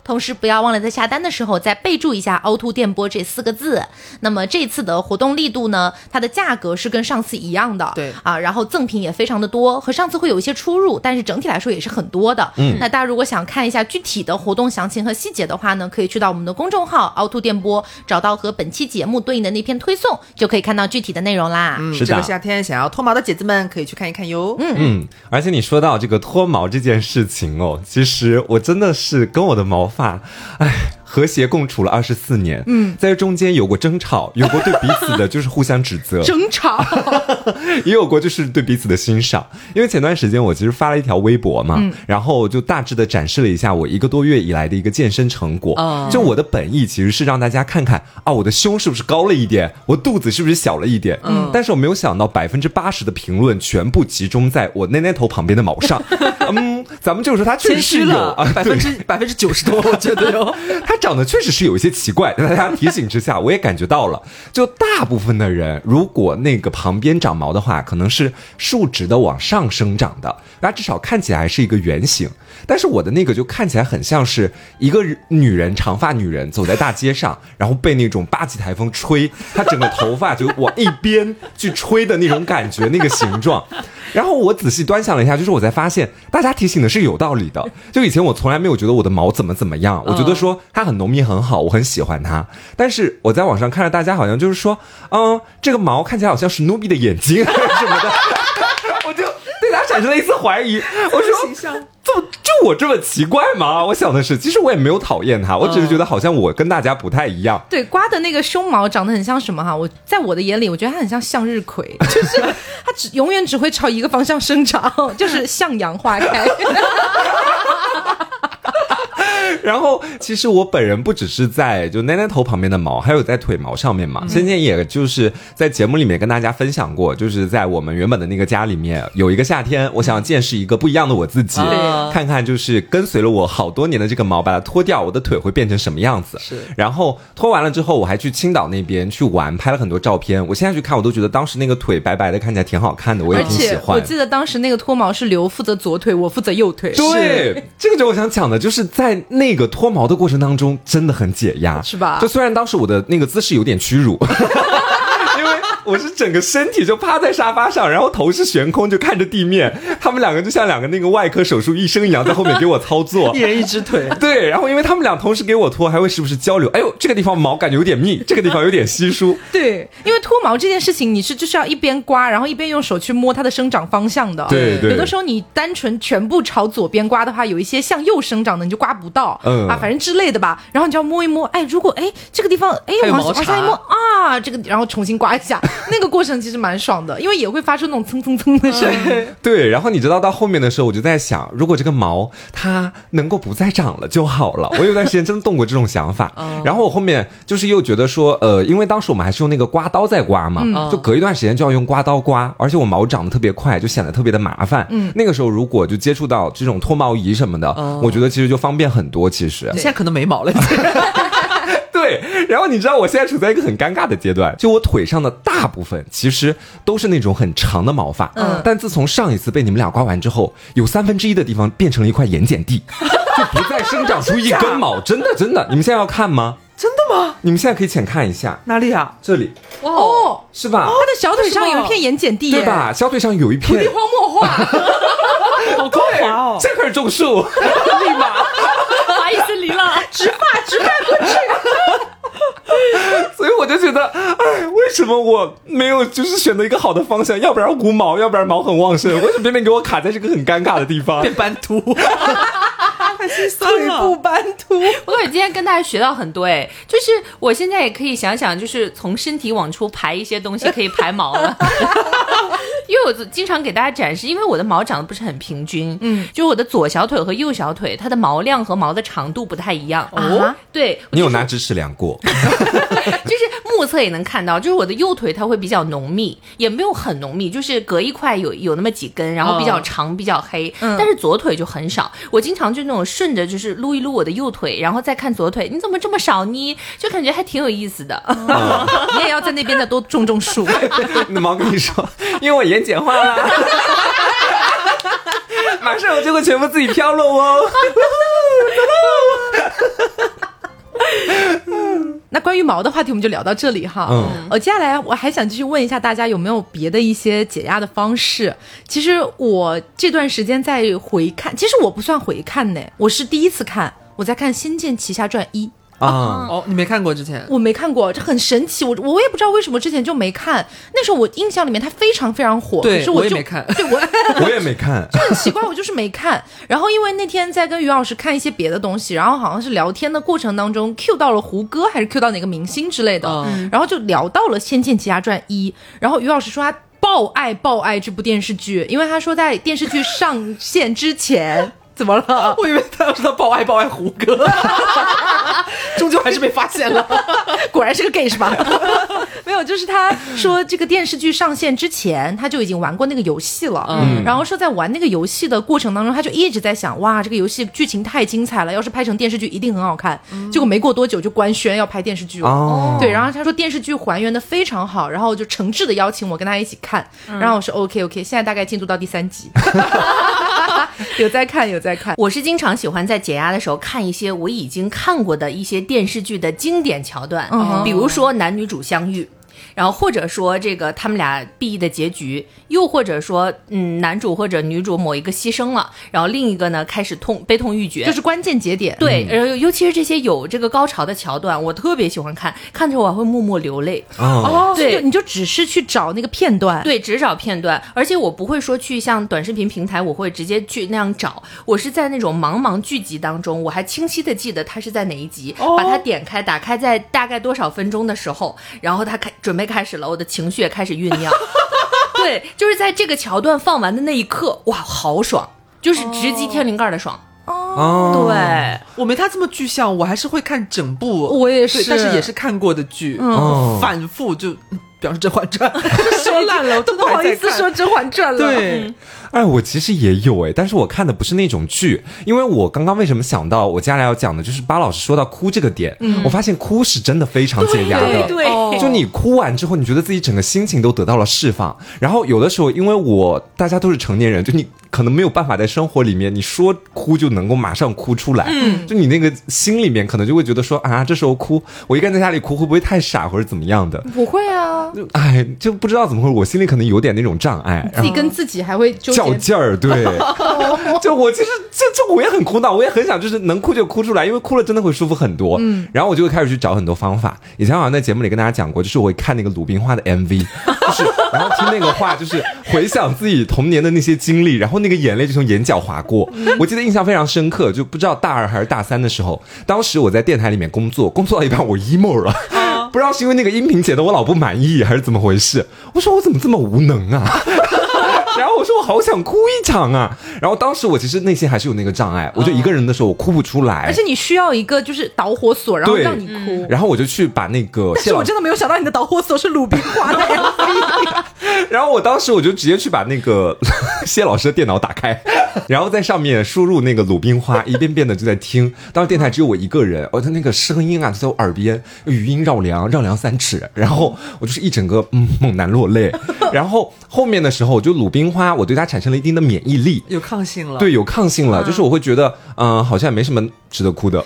Speaker 1: 同时不要忘了在下单的时候再备注一下“凹凸电波”这四个字。那么这次的活动力度呢，它的价格是跟上次一样的，
Speaker 3: 对
Speaker 1: 啊，然后赠品也非常的多，和上次会有一些出入，但是整体来说也是很多的。嗯，那大家如果想看一下具体的活动详情和细节的话呢，可以去到我们的公众号“凹凸电波”，找到和本期节目对应的那篇推送，就可以看到具体的内容啦。
Speaker 3: 嗯，
Speaker 2: 是的
Speaker 3: 这个夏天想要脱毛的姐姐们可以去看一看哟。嗯，
Speaker 2: 嗯，而且你说到这个脱毛这件事情哦，其实我真的是跟我的毛发，哎。和谐共处了二十四年，嗯，在中间有过争吵，有过对彼此的就是互相指责，[laughs]
Speaker 1: 争吵，[laughs]
Speaker 2: 也有过就是对彼此的欣赏。因为前段时间我其实发了一条微博嘛，然后就大致的展示了一下我一个多月以来的一个健身成果。
Speaker 3: 哦
Speaker 2: 就我的本意其实是让大家看看啊，我的胸是不是高了一点，我肚子是不是小了一点。嗯，但是我没有想到百分之八十的评论全部集中在我奶奶头旁边的毛上。[laughs] 嗯，咱们就说他确实是有
Speaker 3: 了
Speaker 2: 啊，，
Speaker 3: 百分之百分之九十多，我觉得哟。
Speaker 2: 它长得确实是有一些奇怪，在大家提醒之下，我也感觉到了。就大部分的人，如果那个旁边长毛的话，可能是竖直的往上生长的，那至少看起来是一个圆形。但是我的那个就看起来很像是一个女人，长发女人走在大街上，然后被那种八级台风吹，她整个头发就往一边去吹的那种感觉，那个形状。然后我仔细端详了一下，就是我才发现，大家提醒的是有道理的。就以前我从来没有觉得我的毛怎么怎么样，我觉得说它很浓密很好，我很喜欢它。但是我在网上看着大家好像就是说，嗯，这个毛看起来好像是努比的眼睛什么的，产生了一丝怀疑。[laughs] 我说，
Speaker 3: 形象
Speaker 2: 就就我这么奇怪吗？我想的是，其实我也没有讨厌他，我只是觉得好像我跟大家不太一样。
Speaker 1: 对，刮的那个胸毛长得很像什么哈？我在我的眼里，我觉得它很像向日葵，[laughs] 就是它只永远只会朝一个方向生长，[laughs] 就是向阳花开。[laughs]
Speaker 2: 然后，其实我本人不只是在就奶奶头旁边的毛，还有在腿毛上面嘛。先前也就是在节目里面跟大家分享过，就是在我们原本的那个家里面，有一个夏天，我想要见识一个不一样的我自己，
Speaker 3: 对
Speaker 2: 看看就是跟随了我好多年的这个毛，把它脱掉，我的腿会变成什么样子。
Speaker 3: 是
Speaker 2: 然后脱完了之后，我还去青岛那边去玩，拍了很多照片。我现在去看，我都觉得当时那个腿白白的，看起来挺好看的，我也挺喜欢。
Speaker 1: 我记得当时那个脱毛是刘负责左腿，我负责右腿，
Speaker 2: 对，这个就我想讲的，就是在那个脱毛的过程当中，真的很解压，
Speaker 1: 是吧
Speaker 2: 就虽然当时我的那个姿势有点屈辱。[laughs] 我是整个身体就趴在沙发上，然后头是悬空，就看着地面。他们两个就像两个那个外科手术医生一样，在后面给我操作
Speaker 3: 一。人一只腿。
Speaker 2: 对，然后因为他们俩同时给我脱，还会时不时交流。哎呦，这个地方毛感觉有点密，这个地方有点稀疏。[laughs]
Speaker 1: 对，因为脱毛这件事情，你是就是要一边刮，然后一边用手去摸它的生长方向的。
Speaker 2: 对对
Speaker 1: 有的时候你单纯全部朝左边刮的话，有一些向右生长的你就刮不到，
Speaker 2: 嗯
Speaker 1: 啊，反正之类的吧。然后你就要摸一摸，哎，如果哎这个地方哎往往下一摸啊，这个然后重新刮一下，[laughs] 那个过程其实蛮爽的，因为也会发出那种蹭蹭蹭的声音。
Speaker 2: 对，然后你知道到后面的时候，我就在想，如果这个毛它能够不再长了就好了。我有段时间真的动过这种想法。[laughs] 然后我后面就是又觉得说，呃，因为当时我们还是用那个刮刀在刮嘛，就隔一段时间就要用刮刀刮，而且我毛长得特别快，就显得特别的麻烦。嗯，那个时候如果就接触到这种脱毛仪什么的，我觉得其实就方便很多。其实
Speaker 3: 你现在可能没毛了，[laughs]
Speaker 2: 对，然后你知道我现在处在一个很尴尬的阶段，就我腿上的大部分其实都是那种很长的毛发，嗯，但自从上一次被你们俩刮完之后，有三分之一的地方变成了一块盐碱地，[laughs] 就不再生长出一根毛，真的真的，你们现在要看吗？
Speaker 3: 真的吗？
Speaker 2: 你们现在可以浅看一下，
Speaker 3: 哪里啊？
Speaker 2: 这里
Speaker 1: 哦，
Speaker 2: 是吧？
Speaker 1: 他的小腿上有一片盐碱地，
Speaker 2: 对？吧？小腿上有一片土地，
Speaker 1: 荒漠化，[laughs]
Speaker 3: 好光滑哦！
Speaker 2: 这块种树，[laughs] 立马。
Speaker 4: 不好意思，离了。
Speaker 1: 植发植发过去。[laughs]
Speaker 2: 所以我就觉得，哎，为什么我没有就是选择一个好的方向？要不然无毛，要不然毛很旺盛，为什么偏偏给我卡在这个很尴尬的地方？[laughs]
Speaker 3: 变斑秃，太心酸
Speaker 1: 腿部。斑秃。[laughs]
Speaker 4: 我感觉今天跟大家学到很多哎，就是我现在也可以想想，就是从身体往出排一些东西，可以排毛了。[laughs] 因为我经常给大家展示，因为我的毛长得不是很平均，嗯，就我的左小腿和右小腿，它的毛量和毛的长度不太一样。
Speaker 1: 哦，
Speaker 4: 对，
Speaker 2: 你有拿直尺量过？[laughs]
Speaker 4: 就是目测也能看到，就是我的右腿它会比较浓密，也没有很浓密，就是隔一块有有那么几根，然后比较长、比较黑。但是左腿就很少，我经常就那种顺着就是撸一撸我的右腿，然后再看左腿，你怎么这么少呢？就感觉还挺有意思的。[laughs]
Speaker 1: 你也要在那边再多种种树。[laughs]
Speaker 2: 那毛跟你说，因为我眼睑化了，[laughs] 马上我就会全部自己飘落哦。[laughs]
Speaker 1: 那关于毛的话题，我们就聊到这里哈。
Speaker 2: 嗯
Speaker 1: 呃，接下来我还想继续问一下大家有没有别的一些解压的方式。其实我这段时间在回看，其实我不算回看呢，我是第一次看，我在看《仙剑奇侠传一》。
Speaker 2: 啊，
Speaker 3: 哦，你没看过之前？
Speaker 1: 我没看过，这很神奇。我我也不知道为什么之前就没看。那时候我印象里面它非常非常火，
Speaker 3: 对
Speaker 1: 可是就
Speaker 3: 我也没看
Speaker 1: 对我 [laughs]
Speaker 2: 我也没看。[laughs]
Speaker 1: 就很奇怪，我就是没看。然后因为那天在跟于老师看一些别的东西，然后好像是聊天的过程当中 Q 到了胡歌还是 Q 到哪个明星之类的，
Speaker 3: 嗯
Speaker 1: 然后就聊到了《仙剑奇侠传一》，然后于老师说他爆爱爆爱这部电视剧，因为他说在电视剧上线之前。[laughs] 怎么了？[laughs]
Speaker 3: 我以为他要说他爆爱爆爱胡歌，[laughs] 终究还是被发现了。
Speaker 1: 果然是个 gay 是吧？没有，就是他说这个电视剧上线之前，他就已经玩过那个游戏了。
Speaker 3: 嗯
Speaker 1: 然后说在玩那个游戏的过程当中，他就一直在想，哇，这个游戏剧情太精彩了，要是拍成电视剧一定很好看。结果没过多久就官宣要拍电视剧了。
Speaker 2: 哦
Speaker 1: 对，然后他说电视剧还原的非常好，然后就诚挚的邀请我跟他一起看。然后我说 OK OK，现在大概进度到第三集，[laughs] 有在看有在看。
Speaker 4: 我是经常喜欢在解压的时候看一些我已经看过的一些电视剧的经典桥段，
Speaker 1: 嗯
Speaker 4: 比如说男女主相遇。然后或者说这个他们俩 B 的结局，又或者说嗯男主或者女主某一个牺牲了，然后另一个呢开始痛悲痛欲绝，
Speaker 1: 就是关键节点，
Speaker 4: 对，然后，尤其是这些有这个高潮的桥段，我特别喜欢看，看着我还会默默流泪。
Speaker 2: 哦，
Speaker 1: 哦，
Speaker 4: 对
Speaker 1: 所以就你就只是去找那个片段，
Speaker 4: 对，只找片段，而且我不会说去像短视频平台，我会直接去那样找。我是在那种茫茫剧集当中，我还清晰的记得它是在哪一集，把它点开，打开在大概多少分钟的时候，然后它开准备开始了，我的情绪也开始酝酿。[laughs] 对，就是在这个桥段放完的那一刻，哇，好爽，就是直击天灵盖的爽。
Speaker 2: 哦，
Speaker 4: 对，
Speaker 3: 我没他这么具象，我还是会看整部，
Speaker 1: 我也是
Speaker 3: 但是也是看过的剧，
Speaker 2: 嗯
Speaker 3: 反复就，嗯比方说《甄嬛传》，[laughs]
Speaker 1: 说烂了，我 [laughs] 都不好意思说《甄嬛传》了。
Speaker 3: 对，
Speaker 2: 哎，我其实也有哎，但是我看的不是那种剧，因为我刚刚为什么想到我接下来要讲的就是巴老师说到哭这个点，嗯我发现哭是真的非常解压的。
Speaker 4: 对
Speaker 2: 就你哭完之后，你觉得自己整个心情都得到了释放。然后有的时候，因为我大家都是成年人，就你可能没有办法在生活里面，你说哭就能够马上哭出来。嗯，就你那个心里面可能就会觉得说啊，这时候哭，我一个人在家里哭会不会太傻或者怎么样的？
Speaker 1: 不会啊，
Speaker 2: 就哎，就不知道怎么回事，我心里可能有点那种障碍。
Speaker 1: 自己跟自己还会纠结。
Speaker 2: 较劲儿，对，[laughs] 就我其实这这我也很苦恼，我也很想就是能哭就哭出来，因为哭了真的会舒服很多。嗯，然后我就会开始去找很多方法。以前好像在节目里跟大家讲过，就是我会看那个鲁冰花的 MV，就是然后听那个话，就是回想自己童年的那些经历，然后那个眼泪就从眼角划过。我记得印象非常深刻，就不知道大二还是大三的时候，当时我在电台里面工作，工作到一半我 emo 了。不知道是因为那个音频剪的我老不满意，还是怎么回事？我说我怎么这么无能啊？[laughs] 然后我说我好想哭一场啊！然后当时我其实内心还是有那个障碍，我就一个人的时候我哭不出来，
Speaker 1: 而且你需要一个就是导火索，然后让你哭。
Speaker 2: 然后我就去把那个
Speaker 1: 但是我真的没有想到你的导火索是鲁冰花的 [laughs] MV。[laughs]
Speaker 2: 然后我当时我就直接去把那个 [laughs] 谢老师的电脑打开，[laughs] 然后在上面输入那个鲁冰花，一遍遍的就在听。当时电台只有我一个人，我他那个声音啊就在我耳边，语音绕梁，绕梁三尺，然后我就是一整个嗯猛男落泪。然后后面的时候，就鲁冰花，我对它产生了一定的免疫力。
Speaker 3: 有抗性了。
Speaker 2: 对，有抗性了，就是我会觉得，嗯、好像也没什么值得哭的。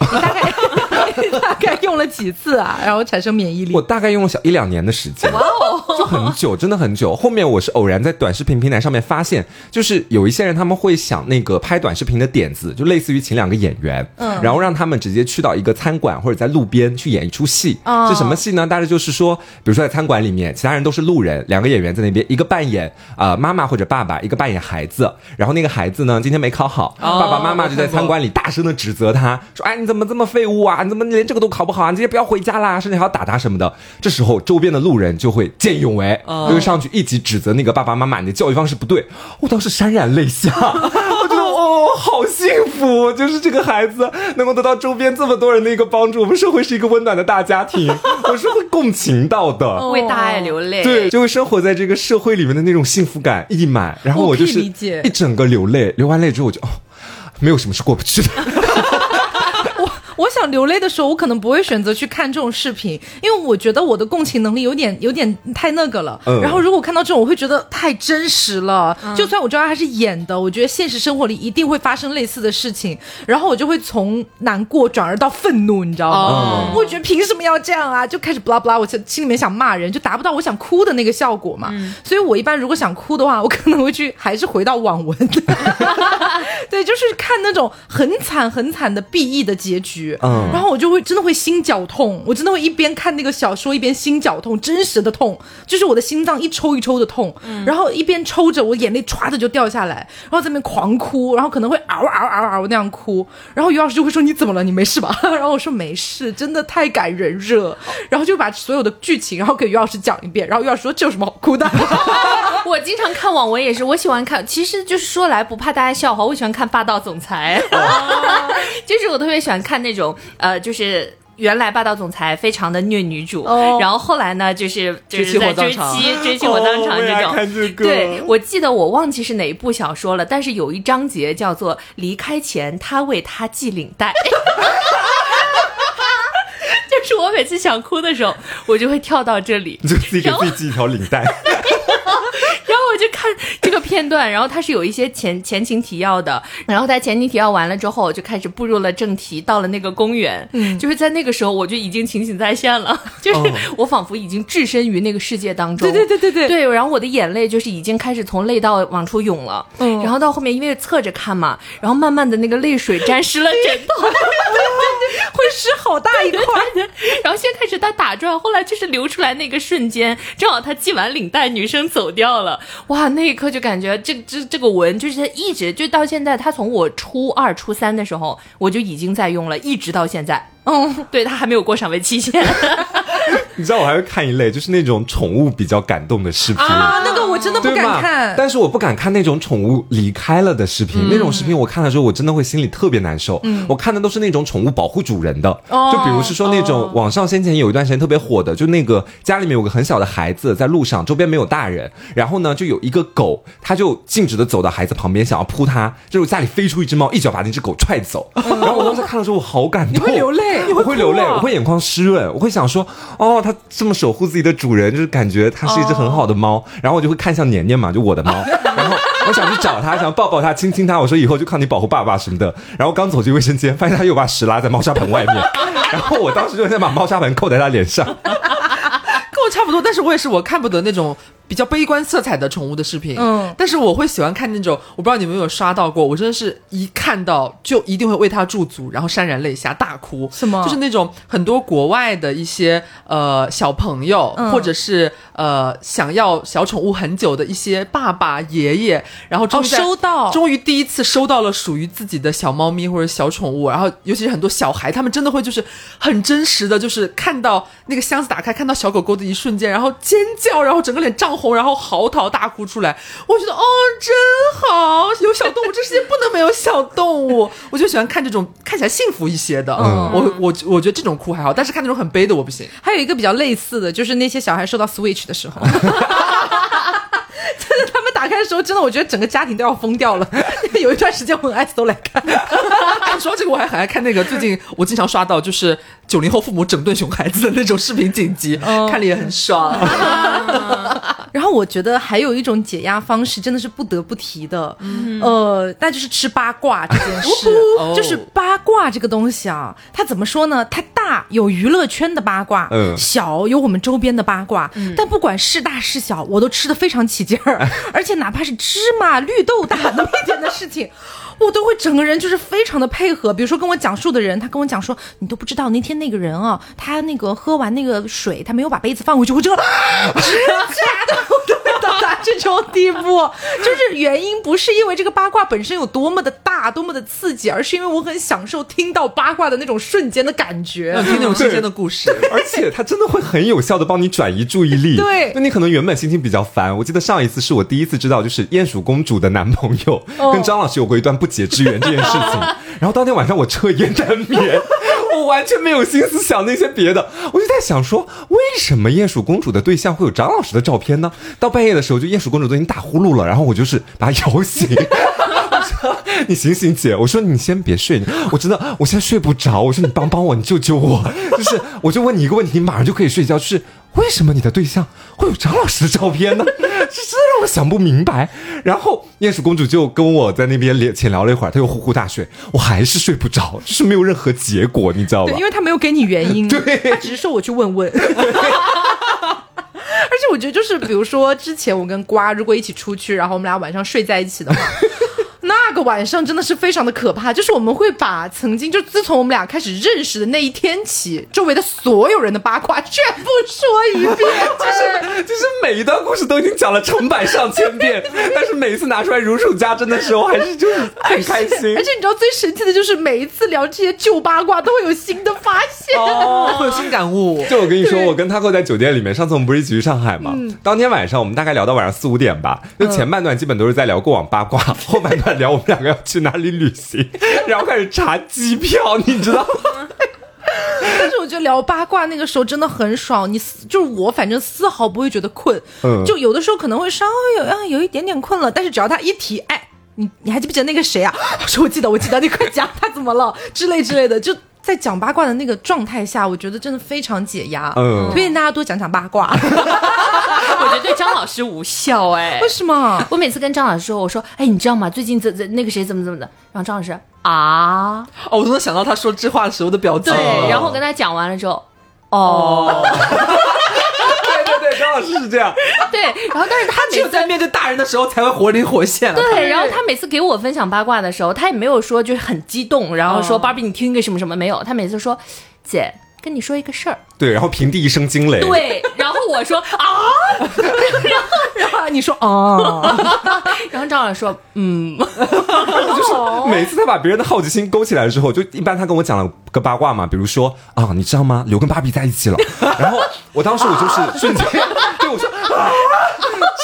Speaker 1: 概用了几次啊，然后产生免疫力
Speaker 2: 我？大概用了小一两年的时间，哇哦，就很久，真的很久。后面我是偶然在短视频平台上面发现，就是有一些人他们会想那个拍短视频的点子，就类似于请两个演员，嗯，然后让他们直接去到一个餐馆或者在路边去演一出戏。
Speaker 1: 哦
Speaker 2: 是什么戏呢？大概就是说，比如说在餐馆里面，其他人都是路人，两个演员在那边，一个扮演啊、呃妈妈或者爸爸，一个扮演孩子。然后那个孩子呢，今天没考好，
Speaker 3: 哦
Speaker 2: 爸爸妈妈就在餐馆里大声的指责他，说：“哎，你怎么这么废物啊？你怎么连这个都考不好啊？你今天不要回家啦！”甚至还要打他什么的。这时候周边的路人就会见义勇为，就会上去一起指责那个爸爸妈妈，你的教育方式不对。我当时潸然泪下，[laughs] 我觉得哦，好幸福，就是这个孩子能够得到周边这么多人的一个帮助。我们社会是一个温暖的大家庭，[laughs] 我是会共情到的。
Speaker 4: 为大爱流泪。
Speaker 2: 对，就会生活在这个社会里面的那种幸福感溢满，然后
Speaker 1: 我
Speaker 2: 就是一整个流泪，流完泪之后我就哦，没有什么是过不去的。
Speaker 1: 我想流泪的时候，我可能不会选择去看这种视频，因为我觉得我的共情能力有点有点太那个了。
Speaker 2: 嗯
Speaker 1: 然后如果看到这种，我会觉得太真实了。就算我知道他是演的，我觉得现实生活里一定会发生类似的事情，然后我就会从难过转而到愤怒，你知道吗？
Speaker 3: 哦
Speaker 1: 我觉得凭什么要这样啊？就开始 blah blah，我就心里面想骂人，就达不到我想哭的那个效果嘛。所以我一般如果想哭的话，我可能会去还是回到网文，[laughs] 对，就是看那种很惨很惨的 BE 的结局，
Speaker 2: 嗯
Speaker 1: 然后我就会真的会心绞痛，我真的会一边看那个小说一边心绞痛，真实的痛，就是我的心脏一抽一抽的痛，然后一边抽着我眼泪唰的就掉下来，然后在那边狂哭，然后可能会嗷嗷嗷嗷那样哭，然后于老师就会说你怎么了？你没事吧？[laughs] 然后我说没事，真的太感人热，然后就把所有的剧情然后给于老师讲一遍，然后于老师说这有什么好哭的？[laughs]
Speaker 4: 我经常看网文也是，我喜欢看，其实就是说来不怕大家笑话，我喜欢看霸道总裁，[laughs] 就是我特别喜欢看那种呃，就是。原来霸道总裁非常的虐女主，
Speaker 1: 哦
Speaker 4: 然后后来呢，就是就
Speaker 3: 追妻
Speaker 4: 是在 [laughs] 追妻、追妻火葬场这种。
Speaker 2: 看这个
Speaker 4: 对，我记得我忘记是哪一部小说了，但是有一章节叫做“离开前他为她系领带”。[laughs] 就是我每次想哭的时候，我就会跳到这里，
Speaker 2: 你就自己给自己系一条领带，[laughs]
Speaker 4: 就看这个片段，然后它是有一些前前情提要的，然后它前情提要完了之后，我就开始步入了正题，到了那个公园，嗯，就是在那个时候我就已经情景再现了，[laughs] 就是
Speaker 2: 哦。
Speaker 4: 我仿佛已经置身于那个世界当中，
Speaker 1: 对对对对对。
Speaker 4: 对，然后我的眼泪就是已经开始从泪道往出涌了，
Speaker 1: 嗯
Speaker 4: 然后到后面因为侧着看嘛，然后慢慢的那个泪水沾湿了枕头，[laughs]
Speaker 1: 会湿好大一块。
Speaker 4: 然后先开始他打转，后来就是流出来那个瞬间，正好他系完领带，女生走掉了，哇，那一刻就感觉这这这个文就是一直就到现在，他从我初二初三的时候我就已经在用了，一直到现在。[laughs] 嗯，对他还没有过赏味期限。[laughs]
Speaker 2: 你知道我还会看一类，就是那种宠物比较感动的视频。
Speaker 1: 啊，那个我真的不敢看。
Speaker 2: 但是我不敢看那种宠物离开了的视频，那种视频我看的时候，我真的会心里特别难受。我看的都是那种宠物保护主人的，
Speaker 1: 哦
Speaker 2: 就比如是说那种网上先前有一段时间特别火的，就那个家里面有个很小的孩子在路上，周边没有大人，然后呢就有一个狗，它就径直的走到孩子旁边想要扑它，结果家里飞出一只猫，一脚把那只狗踹走。然后我当时看的时候，我好感动，
Speaker 1: 你会流泪
Speaker 2: 我会流泪，我会眼眶湿润，我会想说，哦，它这么守护自己的主人，就是感觉它是一只很好的猫。然后我就会看向年年嘛，就我的猫，[laughs] 然后我想去找它，想抱抱它，亲亲它。我说以后就靠你保护爸爸什么的。然后刚走进卫生间，发现它又把屎拉在猫砂盆外面，[laughs] 然后我当时就想把猫砂盆扣在它脸上。[laughs]
Speaker 3: 跟我差不多，但是我也是我看不得那种比较悲观色彩的宠物的视频，
Speaker 1: 嗯。
Speaker 3: 但是我会喜欢看那种，我不知道你们有没有刷到过，我真的是一看到就一定会为它驻足，然后潸然泪下大哭。
Speaker 1: 什么？
Speaker 3: 就是那种很多国外的一些呃小朋友，
Speaker 1: 嗯。
Speaker 3: 或者是呃想要小宠物很久的一些爸爸爷爷，然后终于、
Speaker 1: 哦收到。
Speaker 3: 终于第一次收到了属于自己的小猫咪或者小宠物，然后尤其是很多小孩，他们真的会就是很真实的，就是看到那个箱子打开，看到小狗狗的一瞬间，然后尖叫，然后整个脸涨红，然后嚎啕大哭出来。我觉得哦，真好，有小动物，这世界不能没有小动物。我就喜欢看这种看起来幸福一些的，
Speaker 1: 嗯
Speaker 3: 我我我觉得这种哭还好，但是看那种很悲的我不行。
Speaker 1: 还有一个比较类似的，就是那些小孩收到 Switch 的时候，真的，他们打开的时候，真的，我觉得整个家庭都要疯掉了。[laughs] 有一段时间，我很爱都来看。
Speaker 3: 哎说到这个，我还很爱看那个，最近我经常刷到就是九零后父母整顿熊孩子的那种视频剪辑，看了也很爽。[laughs]
Speaker 1: 然后我觉得还有一种解压方式，真的是不得不提的，呃，那就是吃八卦这件事。
Speaker 3: 哦
Speaker 1: 就是八卦这个东西啊，它怎么说呢？它大有娱乐圈的八卦，
Speaker 2: 嗯
Speaker 1: 小有我们周边的八卦。但不管是大是小，我都吃的非常起劲儿，[laughs] 而且哪怕是芝麻绿豆大那么一点的事情。我都会整个人就是非常的配合，比如说跟我讲述的人，他跟我讲说，你都不知道那天那个人啊，他那个喝完那个水，他没有把杯子放回去，我就啊 [laughs] 真假的，我都 [laughs] 到达这种地步。就是原因不是因为这个八卦本身有多么的大、多么的刺激，而是因为我很享受听到八卦的那种瞬间的感觉。
Speaker 3: 要听那种新鲜的故事。
Speaker 2: 而且它真的会很有效的帮你转移注意力。
Speaker 1: 对
Speaker 2: 那你可能原本心情比较烦，我记得上一次是我第一次知道，就是鼹鼠公主的男朋友
Speaker 1: 哦
Speaker 2: 跟张老师有过一段不解之缘这件事情。[laughs] 然后当天晚上我彻夜难眠，我完全没有心思想那些别的，我就在想说，为什么鼹鼠公主的对象会有张老师的照片呢？到半夜的时候，就鼹鼠公主都已经打呼噜了，然后我就是把她摇醒。[laughs] 我说你醒醒姐，我说你先别睡，我真的我现在睡不着。我说你帮帮我，你救救我。就是我就问你一个问题，你马上就可以睡觉，就是为什么你的对象会有张老师的照片呢？我想不明白。然后鼹鼠公主就跟我在那边聊浅聊了一会儿，她又呼呼大睡，我还是睡不着，就是没有任何结果，你知道吧
Speaker 1: 对，因？为她没有给你原因，[laughs]
Speaker 2: 对
Speaker 1: 他只是说我去问问。[laughs] 而且我觉得，就是比如说之前我跟瓜如果一起出去，然后我们俩晚上睡在一起的话，那个晚上真的是非常的可怕。就是我们会把曾经就自从我们俩开始认识的那一天起，周围的所有人的八卦全部说一遍，就 [laughs] 是
Speaker 2: 就是每一段故事都已经讲了成百上千遍，[laughs] 但是每一次拿出来如数家珍的时候，还是就是很开心 [laughs]
Speaker 1: 而。且你知道最神奇的就是每一次聊这些旧八卦都会有新的发现。
Speaker 3: 哦，会有新感悟。
Speaker 2: 就我跟你说，我跟他哥在酒店里面，上次我们不是一起去上海吗？当天晚上我们大概聊到晚上四五点吧，就前半段基本都是在聊过往八卦，后半段聊我们两个要去哪里旅行，[laughs] 然后开始查机票，你知道吗？
Speaker 1: 但是我觉得聊八卦那个时候真的很爽，你就是我，反正丝毫不会觉得困，
Speaker 2: 嗯
Speaker 1: 就有的时候可能会稍微有啊有一点点困了，但是只要他一提，哎，你你还记不记得那个谁啊？我 [laughs] 说我记得，我记得，你快讲他怎么了之类之类的，就在讲八卦的那个状态下，我觉得真的非常解压，
Speaker 2: 嗯
Speaker 1: 推荐大家多讲讲八卦。[laughs]
Speaker 4: 我觉得对张老师无效哎
Speaker 1: 为。什么？
Speaker 4: 我每次跟张老师说，我说，哎，你知道吗？最近这这那个谁怎么怎么的，然后张老师啊，
Speaker 3: 哦，我都能想到他说这话的时候的表情。
Speaker 4: 对，然后我跟他讲完了之后，哦，
Speaker 2: 对 [laughs] 是这样。[laughs]
Speaker 4: 对，然后但是他
Speaker 3: 只有在面对大人的时候才会活灵活现了。
Speaker 4: 对，然后他每次给我分享八卦的时候，他也没有说就是很激动，然后说芭比你听一个什么什么没有，他每次说姐跟你说一个事儿，
Speaker 2: 对，然后平地一声惊雷。
Speaker 4: 对，然后我说 [laughs] 啊，
Speaker 1: 然后然后你说啊，
Speaker 4: 然后张老师说嗯，
Speaker 2: 就是每次他把别人的好奇心勾起来的时候，就一般他跟我讲了个八卦嘛，比如说啊，你知道吗？刘跟芭比在一起了。然后我当时我就是瞬间对我说啊，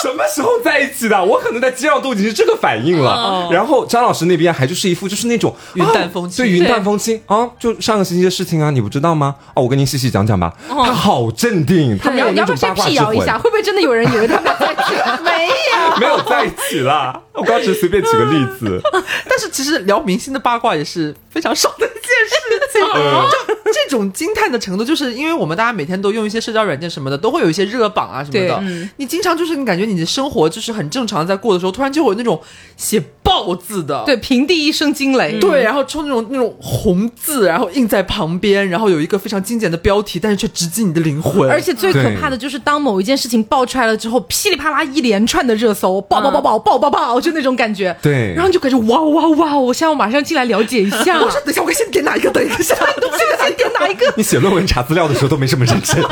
Speaker 2: 什么时候在一起的？我可能在街上都已经是这个反应了。然后张老师那边还就是一副就是那种
Speaker 3: 云淡风轻
Speaker 2: 啊对，云淡风轻啊，就上个星期的事情啊，你不知道吗？哦，我跟您细细讲讲吧。他好镇定，他没有
Speaker 1: 要不
Speaker 2: 那种
Speaker 1: 要先辟
Speaker 2: 八卦之魂。
Speaker 1: 谣一下？会不会真的有人以为他们在一起？[laughs] 没有。
Speaker 2: 没有在一起啦，我刚只是随便举个例子。[laughs]
Speaker 3: 但是其实聊明星的八卦也是非常少的一件事情。[laughs] 这种惊叹的程度，就是因为我们大家每天都用一些社交软件什么的，都会有一些热榜啊什么
Speaker 1: 对
Speaker 3: 的。你经常就是你感觉你的生活就是很正常地在过的时候，突然就会有那种写爆字的。
Speaker 1: 对，平地一声惊雷。
Speaker 3: 对，然后出那种那种红字，然后印在旁边，然后有一个非常精简的标题，但是却直击你的灵魂。
Speaker 1: 而且最可怕的就是，当某一件事情爆出来了之后，噼里啪啦一连串的热搜，爆爆爆爆爆爆爆，就那种感觉。
Speaker 2: 对
Speaker 1: 然后你就感觉哇哇哇！我现在我马上进来了解一下。
Speaker 3: 我说等一下，我先点哪一个？等一下，
Speaker 1: 这个先点哪一个？[laughs]
Speaker 2: 你写论文查资料的时候都没这么认真。[laughs]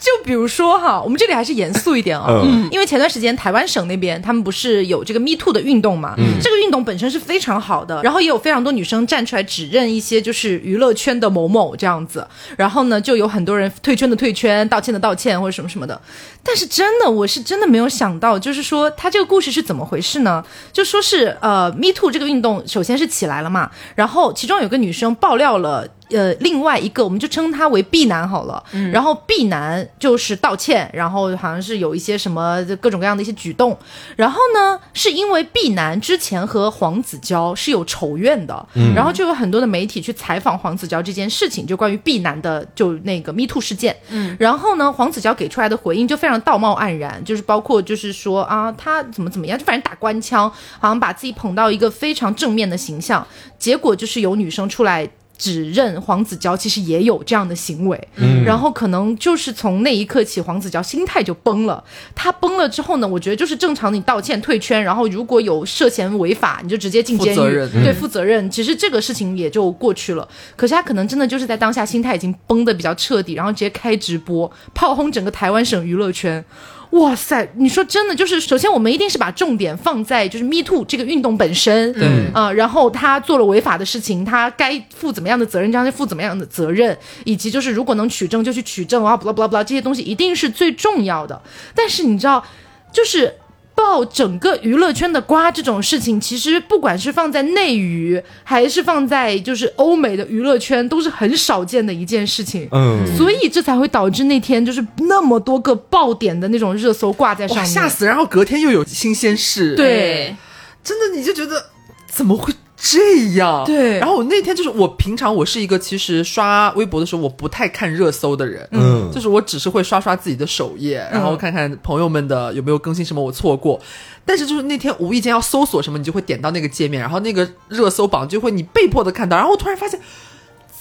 Speaker 1: 就比如说哈，我们这里还是严肃一点啊、
Speaker 2: 嗯
Speaker 1: 因为前段时间台湾省那边他们不是有这个 Me Too 的运动嘛，这个运动本身是非常好的，然后也有非常多女生站出来指认一些就是娱乐圈的某某这样子，然后呢就有很多人退圈的退圈，道歉的道歉或者什么什么的，但是真的我是真的没有想到，就是说他这个故事是怎么回事呢？就说是呃 Me Too 这个运动首先是起来了嘛，然后其中有个女生爆料了。呃另外一个，我们就称他为 B 男好了。
Speaker 4: 嗯
Speaker 1: 然后 B 男就是道歉，然后好像是有一些什么各种各样的一些举动。然后呢，是因为 B 男之前和黄子佼是有仇怨的，然后就有很多的媒体去采访黄子佼这件事情，就关于 B 男的就那个 Me Too 事件。嗯，然后呢，黄子佼给出来的回应就非常道貌岸然，就是包括就是说啊，他怎么怎么样，就反正打官腔，好像把自己捧到一个非常正面的形象，结果就是有女生出来。指认黄子佼其实也有这样的行为，
Speaker 2: 嗯
Speaker 1: 然后可能就是从那一刻起，黄子佼心态就崩了。他崩了之后呢，我觉得就是正常，你道歉退圈，然后如果有涉嫌违法，你就直接进监狱，
Speaker 3: 负责任
Speaker 1: 对，负责任。其实这个事情也就过去了。可是他可能真的就是在当下心态已经崩的比较彻底，然后直接开直播炮轰整个台湾省娱乐圈。哇塞！你说真的，就是首先我们一定是把重点放在就是 Me Too 这个运动本身，
Speaker 3: 嗯
Speaker 1: 啊、然后他做了违法的事情，他该负怎么样的责任，将该负怎么样的责任，以及就是如果能取证就去取证啊，不啦不啦不啦，这些东西一定是最重要的。但是你知道，就是。爆整个娱乐圈的瓜这种事情，其实不管是放在内娱，还是放在就是欧美的娱乐圈，都是很少见的一件事情。
Speaker 2: 嗯，
Speaker 1: 所以这才会导致那天就是那么多个爆点的那种热搜挂在上，面，
Speaker 3: 吓死！然后隔天又有新鲜事，
Speaker 1: 对
Speaker 3: 真的你就觉得怎么会这样？
Speaker 1: 对
Speaker 3: 然后我那天就是我平常我是一个其实刷微博的时候我不太看热搜的人，
Speaker 2: 嗯
Speaker 3: 就是我只是会刷刷自己的首页，然后看看朋友们的有没有更新什么我错过。但是就是那天无意间要搜索什么，你就会点到那个界面，然后那个热搜榜就会你被迫的看到，然后我突然发现。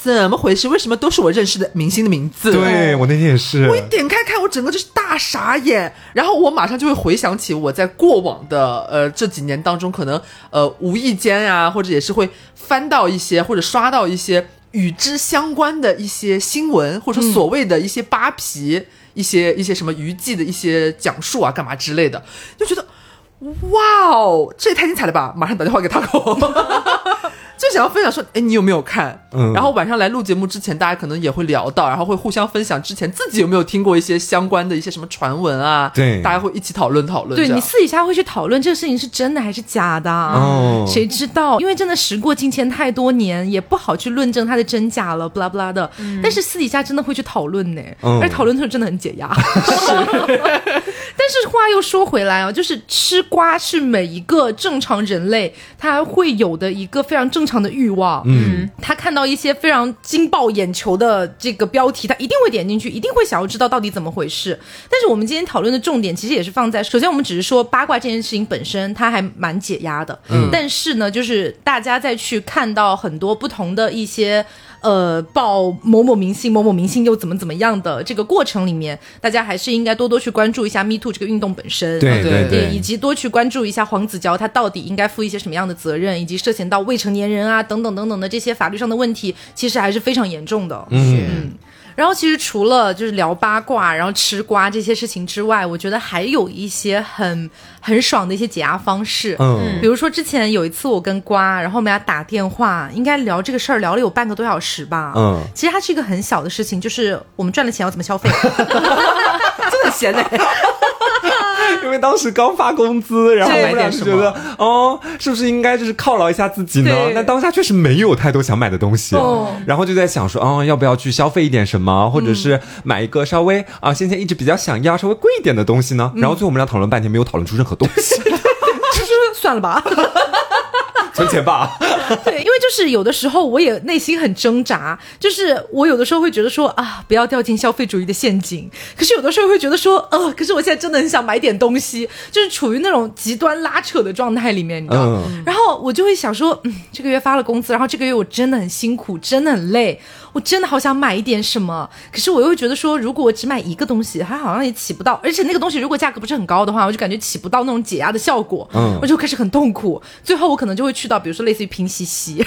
Speaker 3: 怎么回事？为什么都是我认识的明星的名字？
Speaker 2: 对我那天也是
Speaker 3: 我，一点开看，我整个就是大傻眼，然后我马上就会回想起我在过往的呃这几年当中，可能呃无意间啊，或者也是会翻到一些或者刷到一些与之相关的一些新闻，或者说所谓的一些扒皮、一些一些什么娱记的一些讲述啊，干嘛之类的，就觉得哇哦，这也太精彩了吧！马上打电话给他口。[laughs] 就想要分享说，哎，你有没有看？
Speaker 2: 嗯
Speaker 3: 然后晚上来录节目之前，大家可能也会聊到，然后会互相分享之前自己有没有听过一些相关的一些什么传闻啊？
Speaker 2: 对
Speaker 3: 大家会一起讨论讨论。
Speaker 1: 对你私底下会去讨论这个事情是真的还是假的，
Speaker 2: 哦
Speaker 1: 谁知道？因为真的时过境迁太多年，也不好去论证它的真假了，不拉不拉的。但是私底下真的会去讨论呢，
Speaker 2: 嗯
Speaker 1: 而且讨论的时候真的很解压。但是话又说回来啊，就是吃瓜是每一个正常人类他会有的一个非常正常的欲望。
Speaker 2: 嗯，
Speaker 1: 他看到一些非常惊爆眼球的这个标题，他一定会点进去，一定会想要知道到底怎么回事。但是我们今天讨论的重点其实也是放在，首先我们只是说八卦这件事情本身，它还蛮解压的。嗯，但是呢，就是大家再去看到很多不同的一些。呃，报某某明星，某某明星又怎么怎么样的这个过程里面，大家还是应该多多去关注一下 Me Too 这个运动本身。
Speaker 2: 对
Speaker 3: 对
Speaker 2: 对
Speaker 1: 以及多去关注一下黄子佼他到底应该负一些什么样的责任，以及涉嫌到未成年人啊等等等等的这些法律上的问题，其实还是非常严重的。
Speaker 2: 嗯
Speaker 1: 然后其实除了就是聊八卦，然后吃瓜这些事情之外，我觉得还有一些很很爽的一些解压方式。
Speaker 2: 嗯
Speaker 1: 比如说之前有一次我跟瓜，然后我们俩打电话，应该聊这个事儿聊了有半个多小时吧。
Speaker 2: 嗯
Speaker 1: 其实它是一个很小的事情，就是我们赚了钱要怎么消费。[laughs] [laughs]
Speaker 3: 真的闲哎，
Speaker 2: 因为当时刚发工资，然后我们俩就觉得，哦，是不是应该就是犒劳一下自己呢
Speaker 1: 对？
Speaker 2: 但当下确实没有太多想买的东西，
Speaker 1: 哦
Speaker 2: 然后就在想说，哦，要不要去消费一点什么，或者是买一个稍微啊，先前一直比较想要稍微贵一点的东西呢？然后最后我们俩讨论半天，没有讨论出任何东西，[laughs]
Speaker 1: 就是算了吧。[laughs]
Speaker 2: 存钱吧。[laughs]
Speaker 1: 对，因为就是有的时候我也内心很挣扎，就是我有的时候会觉得说啊，不要掉进消费主义的陷阱，可是有的时候会觉得说，呃，可是我现在真的很想买点东西，就是处于那种极端拉扯的状态里面，你知道吗？
Speaker 2: 嗯
Speaker 1: 然后我就会想说，嗯，这个月发了工资，然后这个月我真的很辛苦，真的很累，我真的好想买一点什么，可是我又觉得说，如果我只买一个东西，它好像也起不到，而且那个东西如果价格不是很高的话，我就感觉起不到那种解压的效果，
Speaker 2: 嗯
Speaker 1: 我就开始很痛苦，最后我可能就会去到比如说类似于拼夕夕。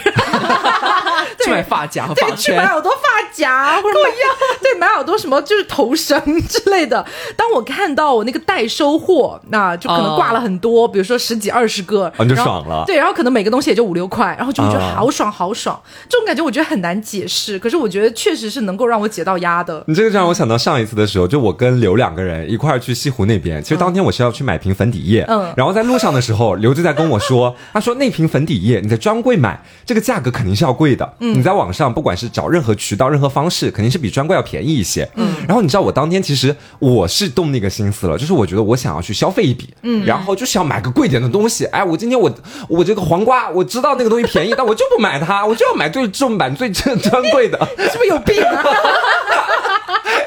Speaker 3: 去买发夹和发
Speaker 1: 对，去买
Speaker 3: 圈。
Speaker 1: 好多发夹，或者买对买好多什么就是头绳之类的。当我看到我那个代收货，那就可能挂了很多，比如说十几二十个，
Speaker 2: 哦你就爽了
Speaker 1: 对，然后可能每个东西也就五六块，然后就会觉得
Speaker 2: 啊
Speaker 1: 好爽好爽。这种感觉我觉得很难解释，可是我觉得确实是能够让我解到压的。
Speaker 2: 你这个让我想到上一次的时候，就我跟刘两个人一块儿去西湖那边。其实当天我是要去买瓶粉底液，
Speaker 1: 嗯
Speaker 2: 然后在路上的时候，刘就在跟我说，他说那瓶粉底液你在专柜买，这个价格肯定是要贵的，嗯你在网上不管是找任何渠道、任何方式，肯定是比专柜要便宜一些。嗯，然后你知道我当天其实我是动那个心思了，就是我觉得我想要去消费一笔，嗯，然后就是要买个贵点的东西。哎，我今天我我这个黄瓜，我知道那个东西便宜，但我就不买它，我就要买最正版、最正 [laughs] 专柜的。
Speaker 1: 你 [laughs] 是不是有病啊？[laughs]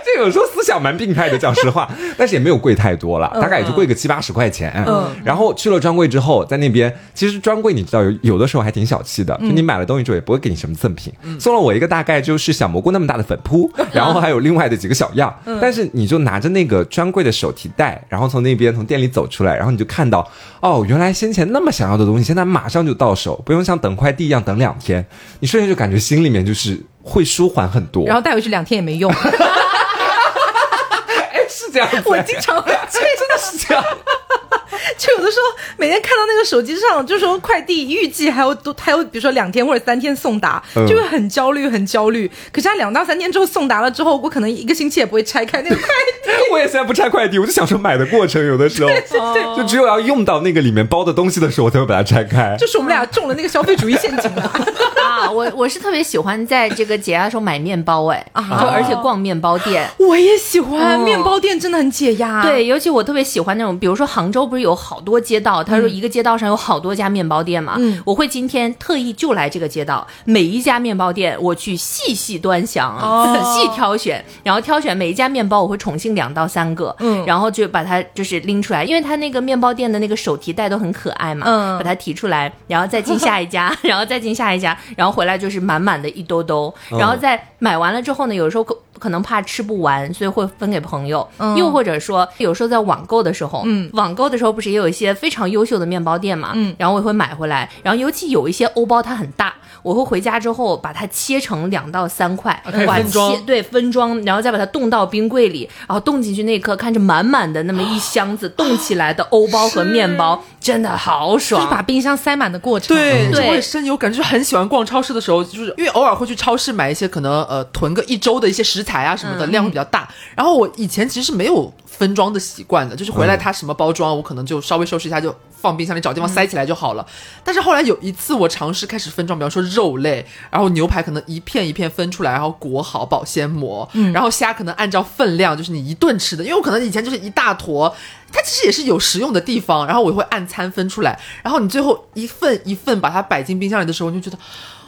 Speaker 2: 这有时候思想蛮病态的，讲实话，但是也没有贵太多了，大概也就贵个七八十块钱。嗯，然后去了专柜之后，在那边其实专柜你知道有有的时候还挺小气的，就你买了东西之后也不会给你什么赠品，送了我一个大概就是小蘑菇那么大的粉扑，[laughs] 然后还有另外的几个小样，但是你就拿着那个专柜的手提袋，然后从那边从店里走出来，然后你就看到哦，原来先前那么想要的东西，现在马上就到手，不用像等快递一样等两天，你瞬间就感觉心里面就是会舒缓很多。
Speaker 1: 然后带回去两天也没用。[laughs]
Speaker 2: 哎，是这样子，
Speaker 1: 我经常会这 [laughs]
Speaker 2: 真的是这样。
Speaker 1: 就有的时候每天看到那个手机上就说快递预计还有多还有比如说两天或者三天送达，
Speaker 2: 嗯
Speaker 1: 就会很焦虑很焦虑。可是他两到三天之后送达了之后，我可能一个星期也不会拆开那个快递。[laughs]
Speaker 2: 我也现在不拆快递，我就享受买的过程。有的时候，就只有要用到那个里面包的东西的时候，我才会把它拆开。
Speaker 1: 就是我们俩中了那个消费主义陷阱了。[laughs]
Speaker 4: 啊，我我是特别喜欢在这个解压的时候买面包，哎，就而且逛面包店。
Speaker 1: 我也喜欢
Speaker 4: 哦
Speaker 1: 面包店，真的很解压。
Speaker 4: 对，尤其我特别喜欢那种，比如说杭州不是有好多街道，他说一个街道上有好多家面包店嘛，
Speaker 1: 嗯。
Speaker 4: 我会今天特意就来这个街道，每一家面包店我去细细端详，
Speaker 1: 哦。
Speaker 4: 仔细挑选，然后挑选每一家面包，我会宠幸两到三个，
Speaker 1: 嗯。
Speaker 4: 然后就把它就是拎出来，因为它那个面包店的那个手提袋都很可爱嘛，
Speaker 1: 嗯。
Speaker 4: 把它提出来，然后再进下一家，[laughs] 然后再进下一家，然后回来就是满满的一兜兜，
Speaker 1: 嗯。
Speaker 4: 然后再买完了之后呢，有时候可可能怕吃不完，所以会分给朋友，
Speaker 1: 嗯。
Speaker 4: 又或者说有时候在网购的时候，
Speaker 1: 嗯。
Speaker 4: 网购的时候不是也有一些非常优秀的面包店嘛，
Speaker 1: 嗯。
Speaker 4: 然后我也会买回来，然后尤其有一些欧包它很大，我会回家之后把它切成两到三块，
Speaker 3: 分装。
Speaker 4: 切对分装，然后再把它冻到冰柜里，然后冻进去那一刻，看着满满的那么一箱子冻起来的欧包和面包，真的好
Speaker 1: 就是
Speaker 4: 爽。
Speaker 1: 把冰箱塞满的过程。
Speaker 3: 对，
Speaker 4: 对。
Speaker 3: 我也深有感觉，就是很喜欢逛超市的时候，就是因为偶尔会去超市买一些可能呃囤个一周的一些食材啊什么的，量会比较大。然后我以前其实是没有分装的习惯的，就是回来它什么包装，我可能就稍微收拾一下就。放冰箱里找地方塞起来就好了。但是后来有一次我尝试开始分装，比方说肉类，然后牛排可能一片一片分出来，然后裹好保鲜膜，然后虾可能按照分量，就是你一顿吃的，因为我可能以前就是一大坨，它其实也是有实用的地方，然后我会按餐分出来，然后你最后一份一份把它摆进冰箱里的时候，你就觉得。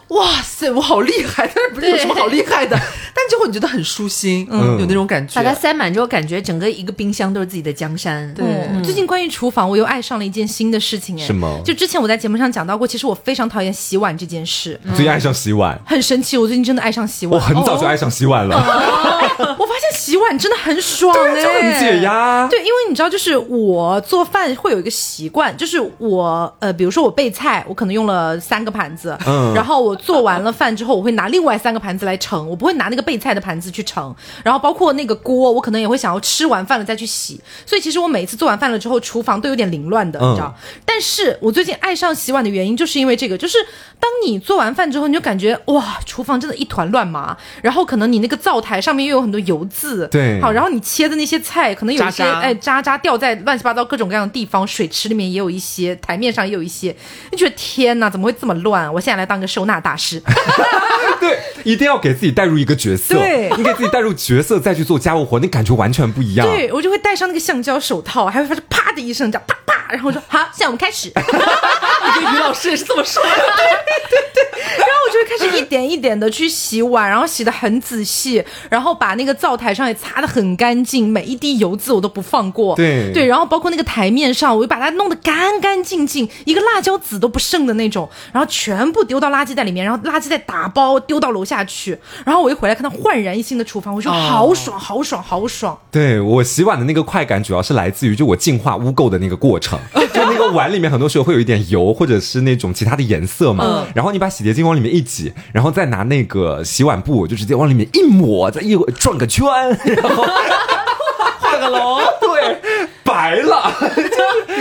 Speaker 3: 哇塞，我好厉害！但是不是有什么好厉害的？[laughs] 但就会你觉得很舒心，
Speaker 2: 嗯
Speaker 3: 有那种感觉。
Speaker 4: 把它塞满之后，感觉整个一个冰箱都是自己的江山。
Speaker 3: 对
Speaker 1: 嗯最近关于厨房，我又爱上了一件新的事情，哎，
Speaker 2: 什么
Speaker 1: 就之前我在节目上讲到过，其实我非常讨厌洗碗这件事，
Speaker 2: 最近爱上洗碗，
Speaker 1: 很神奇。我最近真的爱上洗碗我，
Speaker 2: 很早就爱上洗碗了，[laughs]
Speaker 1: 我发现洗碗真的很爽、哎，
Speaker 2: 就很解。压。
Speaker 1: 对，因为你知道，就是我做饭会有一个习惯，就是我呃，比如说我备菜，我可能用了三个盘子，
Speaker 2: 嗯
Speaker 1: 然后我做完了饭之后，我会拿另外三个盘子来盛，我不会拿那个备菜的盘子去盛。然后包括那个锅，我可能也会想要吃完饭了再去洗。所以其实我每一次做完饭了之后，厨房都有点凌乱的，
Speaker 2: 嗯
Speaker 1: 你知道。但是我最近爱上洗碗的原因，就是因为这个，就是当你做完饭之后，你就感觉哇，厨房真的一团乱麻，然后可能你那个灶台上面又有很多油渍，
Speaker 2: 对
Speaker 1: 好，然后你切的那些菜可能有一些哎渣渣掉在乱七八糟各种各样的地方，水池里面也有一些，台面上也有一些，你觉得天哪，怎么会这么乱？我现在来当个收纳大师。[laughs]
Speaker 2: 对，一定要给自己带入一个角色。
Speaker 1: 对
Speaker 2: 你给自己带入角色再去做家务活，那感觉完全不一样。
Speaker 1: 对我就会戴上那个橡胶手套，还会发出啪的一声，这样啪啪，然后我说好，现在我们开始。[laughs]
Speaker 3: 你跟于老师也是这么说的。[laughs]
Speaker 1: 对对对然后我就会开始一点一点的去洗碗，然后洗的很仔细，然后把那个灶台上也擦的很干净，每一滴油渍我都不放过。
Speaker 2: 对
Speaker 1: 对，然后包括那个台面上，我就把它弄得干干净净，一个辣椒籽都不剩的那种，然后全部丢到垃圾袋里面，然后垃圾再打包丢到楼下去，然后我一回来看到焕然一新的厨房，我说好爽，好爽，好爽。
Speaker 2: 对我洗碗的那个快感，主要是来自于就我净化污垢的那个过程。[laughs] 就那个碗里面很多时候会有一点油，或者是那种其他的颜色嘛。然后你把洗洁精往里面一挤，然后再拿那个洗碗布就直接往里面一抹，再一转个圈，然后 [laughs] 画个龙，[laughs] 对，白了。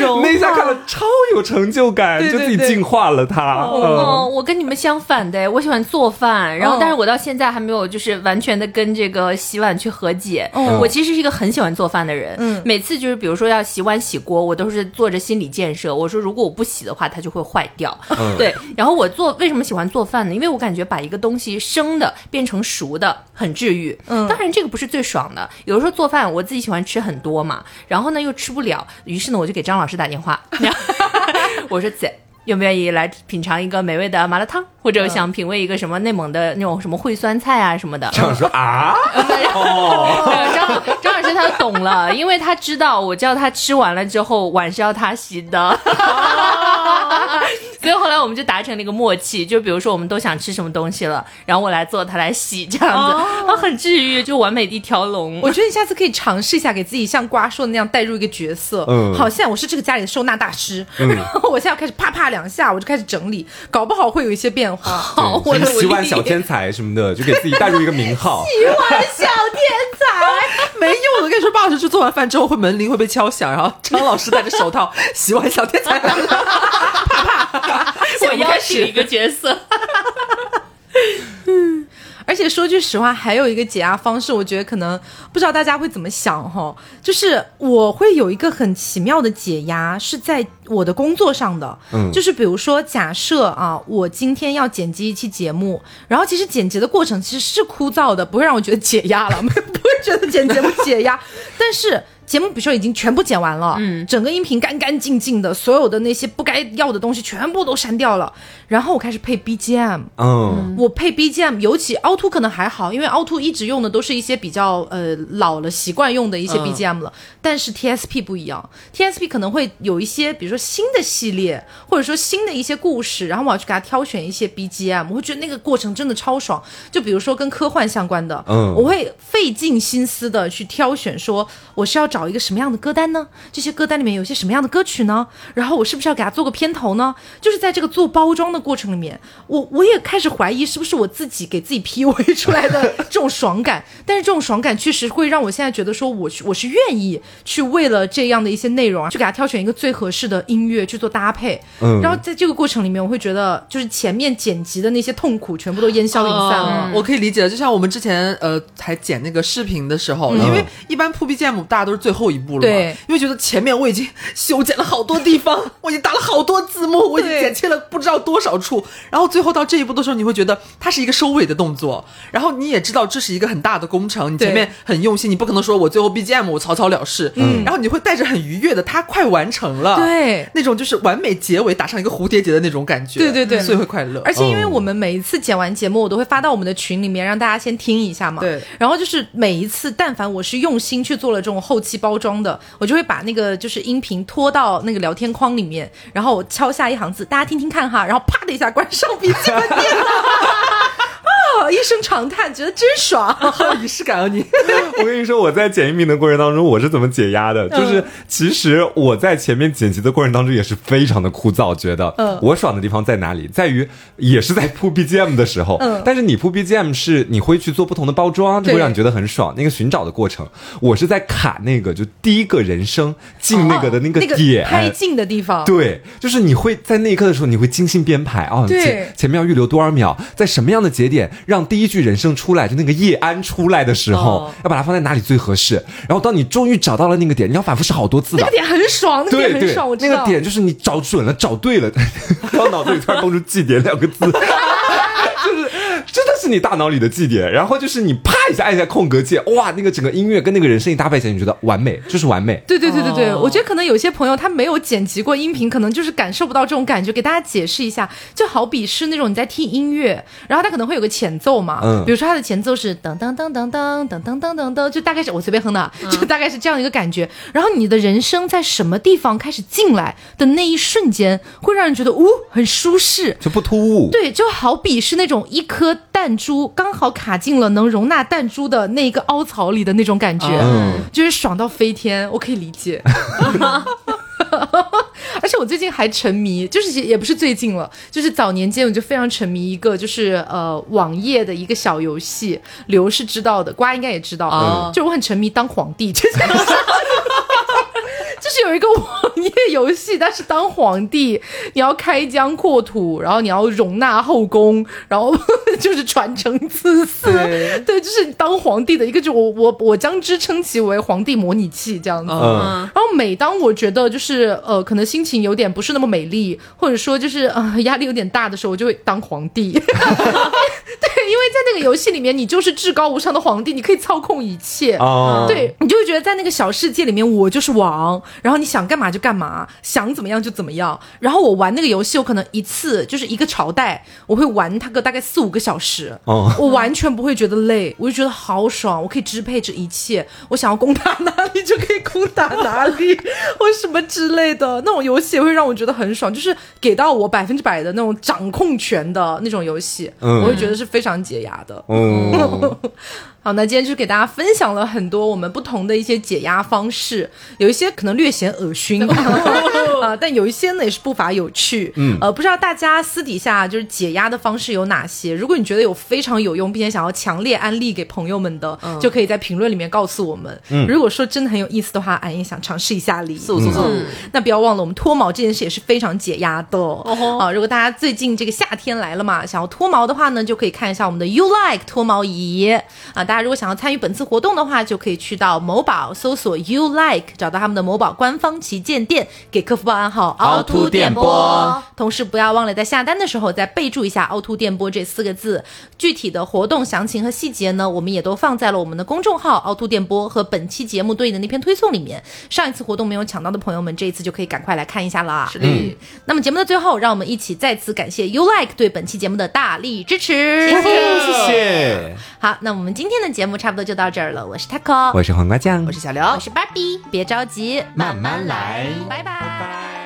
Speaker 4: 融
Speaker 2: 那一下看了超有成就感，
Speaker 1: 对对
Speaker 2: 就自己
Speaker 1: 对
Speaker 2: 净化了它。
Speaker 4: 哦，
Speaker 2: 嗯
Speaker 4: 我跟你们相反的，我喜欢做饭，然后
Speaker 1: 哦
Speaker 4: 但是我到现在还没有就是完全的跟这个洗碗去和解。
Speaker 1: 哦
Speaker 4: 我其实是一个很喜欢做饭的人，
Speaker 1: 嗯
Speaker 4: 每次就是比如说要洗碗洗锅，我都是做着心理建设，我说如果我不洗的话，它就会坏掉。
Speaker 2: 嗯 [laughs]
Speaker 4: 对，然后我做为什么喜欢做饭呢？因为我感觉把一个东西生的变成熟的很治愈。
Speaker 1: 嗯
Speaker 4: 当然这个不是最爽的，有的时候做饭我自己喜欢吃很多嘛，然后呢又吃不了，于是呢我就给张老师打电话，[laughs] 我说姐。愿不愿意来品尝一个美味的麻辣烫，或者想品味一个什么内蒙的那种什么烩酸菜啊什么的？
Speaker 2: 这样说啊，[laughs] 哦，
Speaker 4: 张张老师他懂了，[laughs] 因为他知道我叫他吃完了之后碗是要他洗的，[laughs] 所以后来我们就达成了一个默契，就比如说我们都想吃什么东西了，然后我来做，他来洗，这样子，啊，很治愈，就完美的一条龙。
Speaker 1: 我觉得你下次可以尝试一下，给自己像瓜说的那样带入一个角色。
Speaker 2: 嗯
Speaker 1: 好，现在我是这个家里的收纳大师，然后 [laughs] 我现在要开始啪啪两下，我就开始整理，搞不好会有一些变化。
Speaker 4: 好，
Speaker 2: 对
Speaker 4: 我努力
Speaker 2: 什么洗碗小天才什么的，就给自己带入一个名号。
Speaker 1: 小天才，
Speaker 3: 没用的。我跟你说，巴老师去做完饭之后，会门铃会被敲响，然后张老师戴着手套，[laughs] 洗碗小天才。[laughs] 来了。
Speaker 4: 我邀请一个角色，[laughs]
Speaker 1: 而且说句实话，还有一个解压方式，我觉得可能不知道大家会怎么想哈，就是我会有一个很奇妙的解压，是在我的工作上的。
Speaker 2: 嗯
Speaker 1: 就是比如说，假设啊，我今天要剪辑一期节目，然后其实剪辑的过程其实是枯燥的，不会让我觉得解压了，[laughs] 不会觉得剪节目解压，但是。节目比如说已经全部剪完了，嗯，整个音频干干净净的，所有的那些不该要的东西全部都删掉了，然后我开始配 BGM，
Speaker 2: 嗯，
Speaker 1: 我配 BGM，尤其凹凸可能还好，因为凹凸一直用的都是一些比较呃老了习惯用的一些
Speaker 3: 嗯。
Speaker 1: BGM 了。但是 TSP 不一样，TSP 可能会有一些，比如说新的系列，或者说新的一些故事，然后我要去给他挑选一些 BGM，我会觉得那个过程真的超爽。就比如说跟科幻相关的，
Speaker 2: 嗯。
Speaker 1: 我会费尽心思的去挑选，说我是要找一个什么样的歌单呢？这些歌单里面有些什么样的歌曲呢？然后我是不是要给他做个片头呢？就是在这个做包装的过程里面，我我也开始怀疑是不是我自己给自己 PUA 出来的这种爽感。[laughs] 但是这种爽感确实会让我现在觉得说我，我是愿意去为了这样的一些内容啊，去给他挑选一个最合适的音乐去做搭配。
Speaker 2: 嗯
Speaker 1: 然后在这个过程里面，我会觉得就是前面剪辑的那些痛苦全部都烟消云散了。
Speaker 3: 嗯我可以理解的，就像我们之前呃还剪那个视频的时候，
Speaker 2: 嗯
Speaker 3: 因为一般铺 BGM 大家都是最后一步了嘛，
Speaker 1: 对。
Speaker 3: 因为觉得前面我已经修剪了好多地方，[laughs] 我已经打了好多字幕，我已经剪切了不知道多少处，然后最后到这一步的时候，你会觉得它是一个收尾的动作，然后你也知道这是一个很大的工程，你前面很用心，你不可能说我最后 BGM 我草草了事，嗯，然后你会带着很愉悦的，它快完成了，
Speaker 1: 对。
Speaker 3: 那种就是完美结尾打上一个蝴蝶结的那种感觉，
Speaker 1: 对对对。
Speaker 3: 所以会快乐，
Speaker 1: 而且因为
Speaker 2: 嗯
Speaker 1: 我们每一次剪完节目，我都会发到我们的群里面，让大家先听一下嘛。
Speaker 3: 对。
Speaker 1: 然后就是每一次，但凡我是用心去做了这种后期包装的，我就会把那个就是音频拖到那个聊天框里面，然后我敲下一行字，大家听听看哈，然后啪的一下关上笔记本电脑。啊！一声长叹，觉得真爽。[laughs]
Speaker 3: 好有仪式感啊你！[laughs]
Speaker 2: 我跟你说，我在剪音频的过程当中，我是怎么解压的？就是其实我在前面剪辑的过程当中也是非常的枯燥，觉得，
Speaker 1: 嗯
Speaker 2: 我爽的地方在哪里？在于也是在铺 BGM 的时候，
Speaker 1: 嗯
Speaker 2: 但是你铺 BGM 是你会去做不同的包装，就会让你觉得很爽。那个寻找的过程，我是在卡那个就第一个人声进那个的那个
Speaker 1: 哦那
Speaker 2: 点，
Speaker 1: 拍进的地方。
Speaker 2: 对，就是你会在那一刻的时候，你会精心编排哦，
Speaker 1: 对
Speaker 2: 前前面要预留多少秒，在什么样的节点让第一句人声出来，就那个叶安出来的时候，
Speaker 3: 哦
Speaker 2: 要把它放在哪里最合适。然后当你终于找到了那个点，你要反复试好多次的
Speaker 1: 那个。点很爽，那个点很爽，我，知道。
Speaker 2: 那个点就是你找准了，找对了，[laughs] 然后脑子里突然蹦出“祭典”两个字，是你大脑里的祭点。然后就是你啪一下按一下空格键，哇，那个整个音乐跟那个人声一搭配起来，你觉得完美，就是完美。
Speaker 1: 对对对对对，
Speaker 3: 哦
Speaker 1: 我觉得可能有些朋友他没有剪辑过音频，可能就是感受不到这种感觉。给大家解释一下，就好比是那种你在听音乐，然后它可能会有个前奏嘛，
Speaker 2: 嗯
Speaker 1: 比如说它的前奏是噔噔噔噔噔噔噔噔噔噔，就大概是我随便哼的啊，就大概是这样一个感觉。然后你的人声在什么地方开始进来的那一瞬间，会让人觉得呜很舒适。
Speaker 2: 就不突兀，
Speaker 1: 对，就好比是那种一颗弹珠刚好卡进了能容纳弹珠的那一个凹槽里的那种感觉，
Speaker 2: 嗯
Speaker 1: 就是爽到飞天，我可以理解。[laughs] 而且我最近还沉迷，就是也也不是最近了，就是早年间我就非常沉迷一个，就是呃网页的一个小游戏，刘是知道的，瓜应该也知道，
Speaker 3: 哦
Speaker 1: 就是我很沉迷当皇帝这件事。[laughs] 就是有一个网页游戏，但是当皇帝，你要开疆扩土，然后你要容纳后宫，然后 [laughs] 就是传承子嗣，
Speaker 3: 对
Speaker 1: 对，就是当皇帝的一个，就我我我将之称其为皇帝模拟器这样子。
Speaker 2: 嗯，
Speaker 1: 然后每当我觉得就是呃，可能心情有点不是那么美丽，或者说就是呃压力有点大的时候，我就会当皇帝。[laughs] 对，因为在那个游戏里面，你就是至高无上的皇帝，你可以操控一切。
Speaker 2: 哦，
Speaker 1: 对你就会觉得在那个小世界里面，我就是王，然后你想干嘛就干嘛，想怎么样就怎么样。然后我玩那个游戏，我可能一次就是一个朝代，我会玩它个大概四五个小时，
Speaker 2: 哦
Speaker 1: 我完全不会觉得累，我就觉得好爽，我可以支配这一切，我想要攻打哪里就可以攻打哪里，或什么之类的那种游戏，也会让我觉得很爽，就是给到我百分之百的那种掌控权的那种游戏，
Speaker 2: 嗯
Speaker 1: 我会觉得是非常解压的。
Speaker 2: 嗯，[laughs]
Speaker 1: 好，那今天就是给大家分享了很多我们不同的一些解压方式，有一些可能略显恶心 [laughs] 啊，但有一些呢也是不乏有趣。嗯，呃，不知道大家私底下就是解压的方式有哪些？如果你觉得有非常有用，并且想要强烈安利给朋友们的，就可以在评论里面告诉我们。嗯，如果说真的很有意思的话，俺也想尝试一下哩。
Speaker 3: 素素素，
Speaker 1: 嗯，那不要忘了，我们脱毛这件事也是非常解压的、哦啊。如果大家最近这个夏天来了嘛，想要脱毛的话呢，就可以看一下我们的 You Like 脱毛仪啊。大家如果想要参与本次活动的话，就可以去到某宝搜索 You Like，找到他们的某宝官方旗舰店，给客服报暗号
Speaker 2: 凹凸电波。
Speaker 1: 同时不要忘了在下单的时候再备注一下“凹凸电波”这四个字。具体的活动详情和细节呢，我们也都放在了我们的公众号“凹凸电波”和本期节目对应的那篇推送里面。上一次活动没有抢到的朋友们，这一次就可以赶快来看一下啦。
Speaker 3: 是的，
Speaker 1: 那么节目的最后，让我们一起再次感谢 You Like 对本期节目的大力支持。
Speaker 2: 谢谢，
Speaker 1: 好，那我们今天的节目差不多就到这儿了。我是 Taco，
Speaker 2: 我是黄瓜酱，
Speaker 3: 我是小刘，
Speaker 1: 我是芭比，别着急，
Speaker 2: 慢慢来
Speaker 1: 拜拜。
Speaker 2: 拜。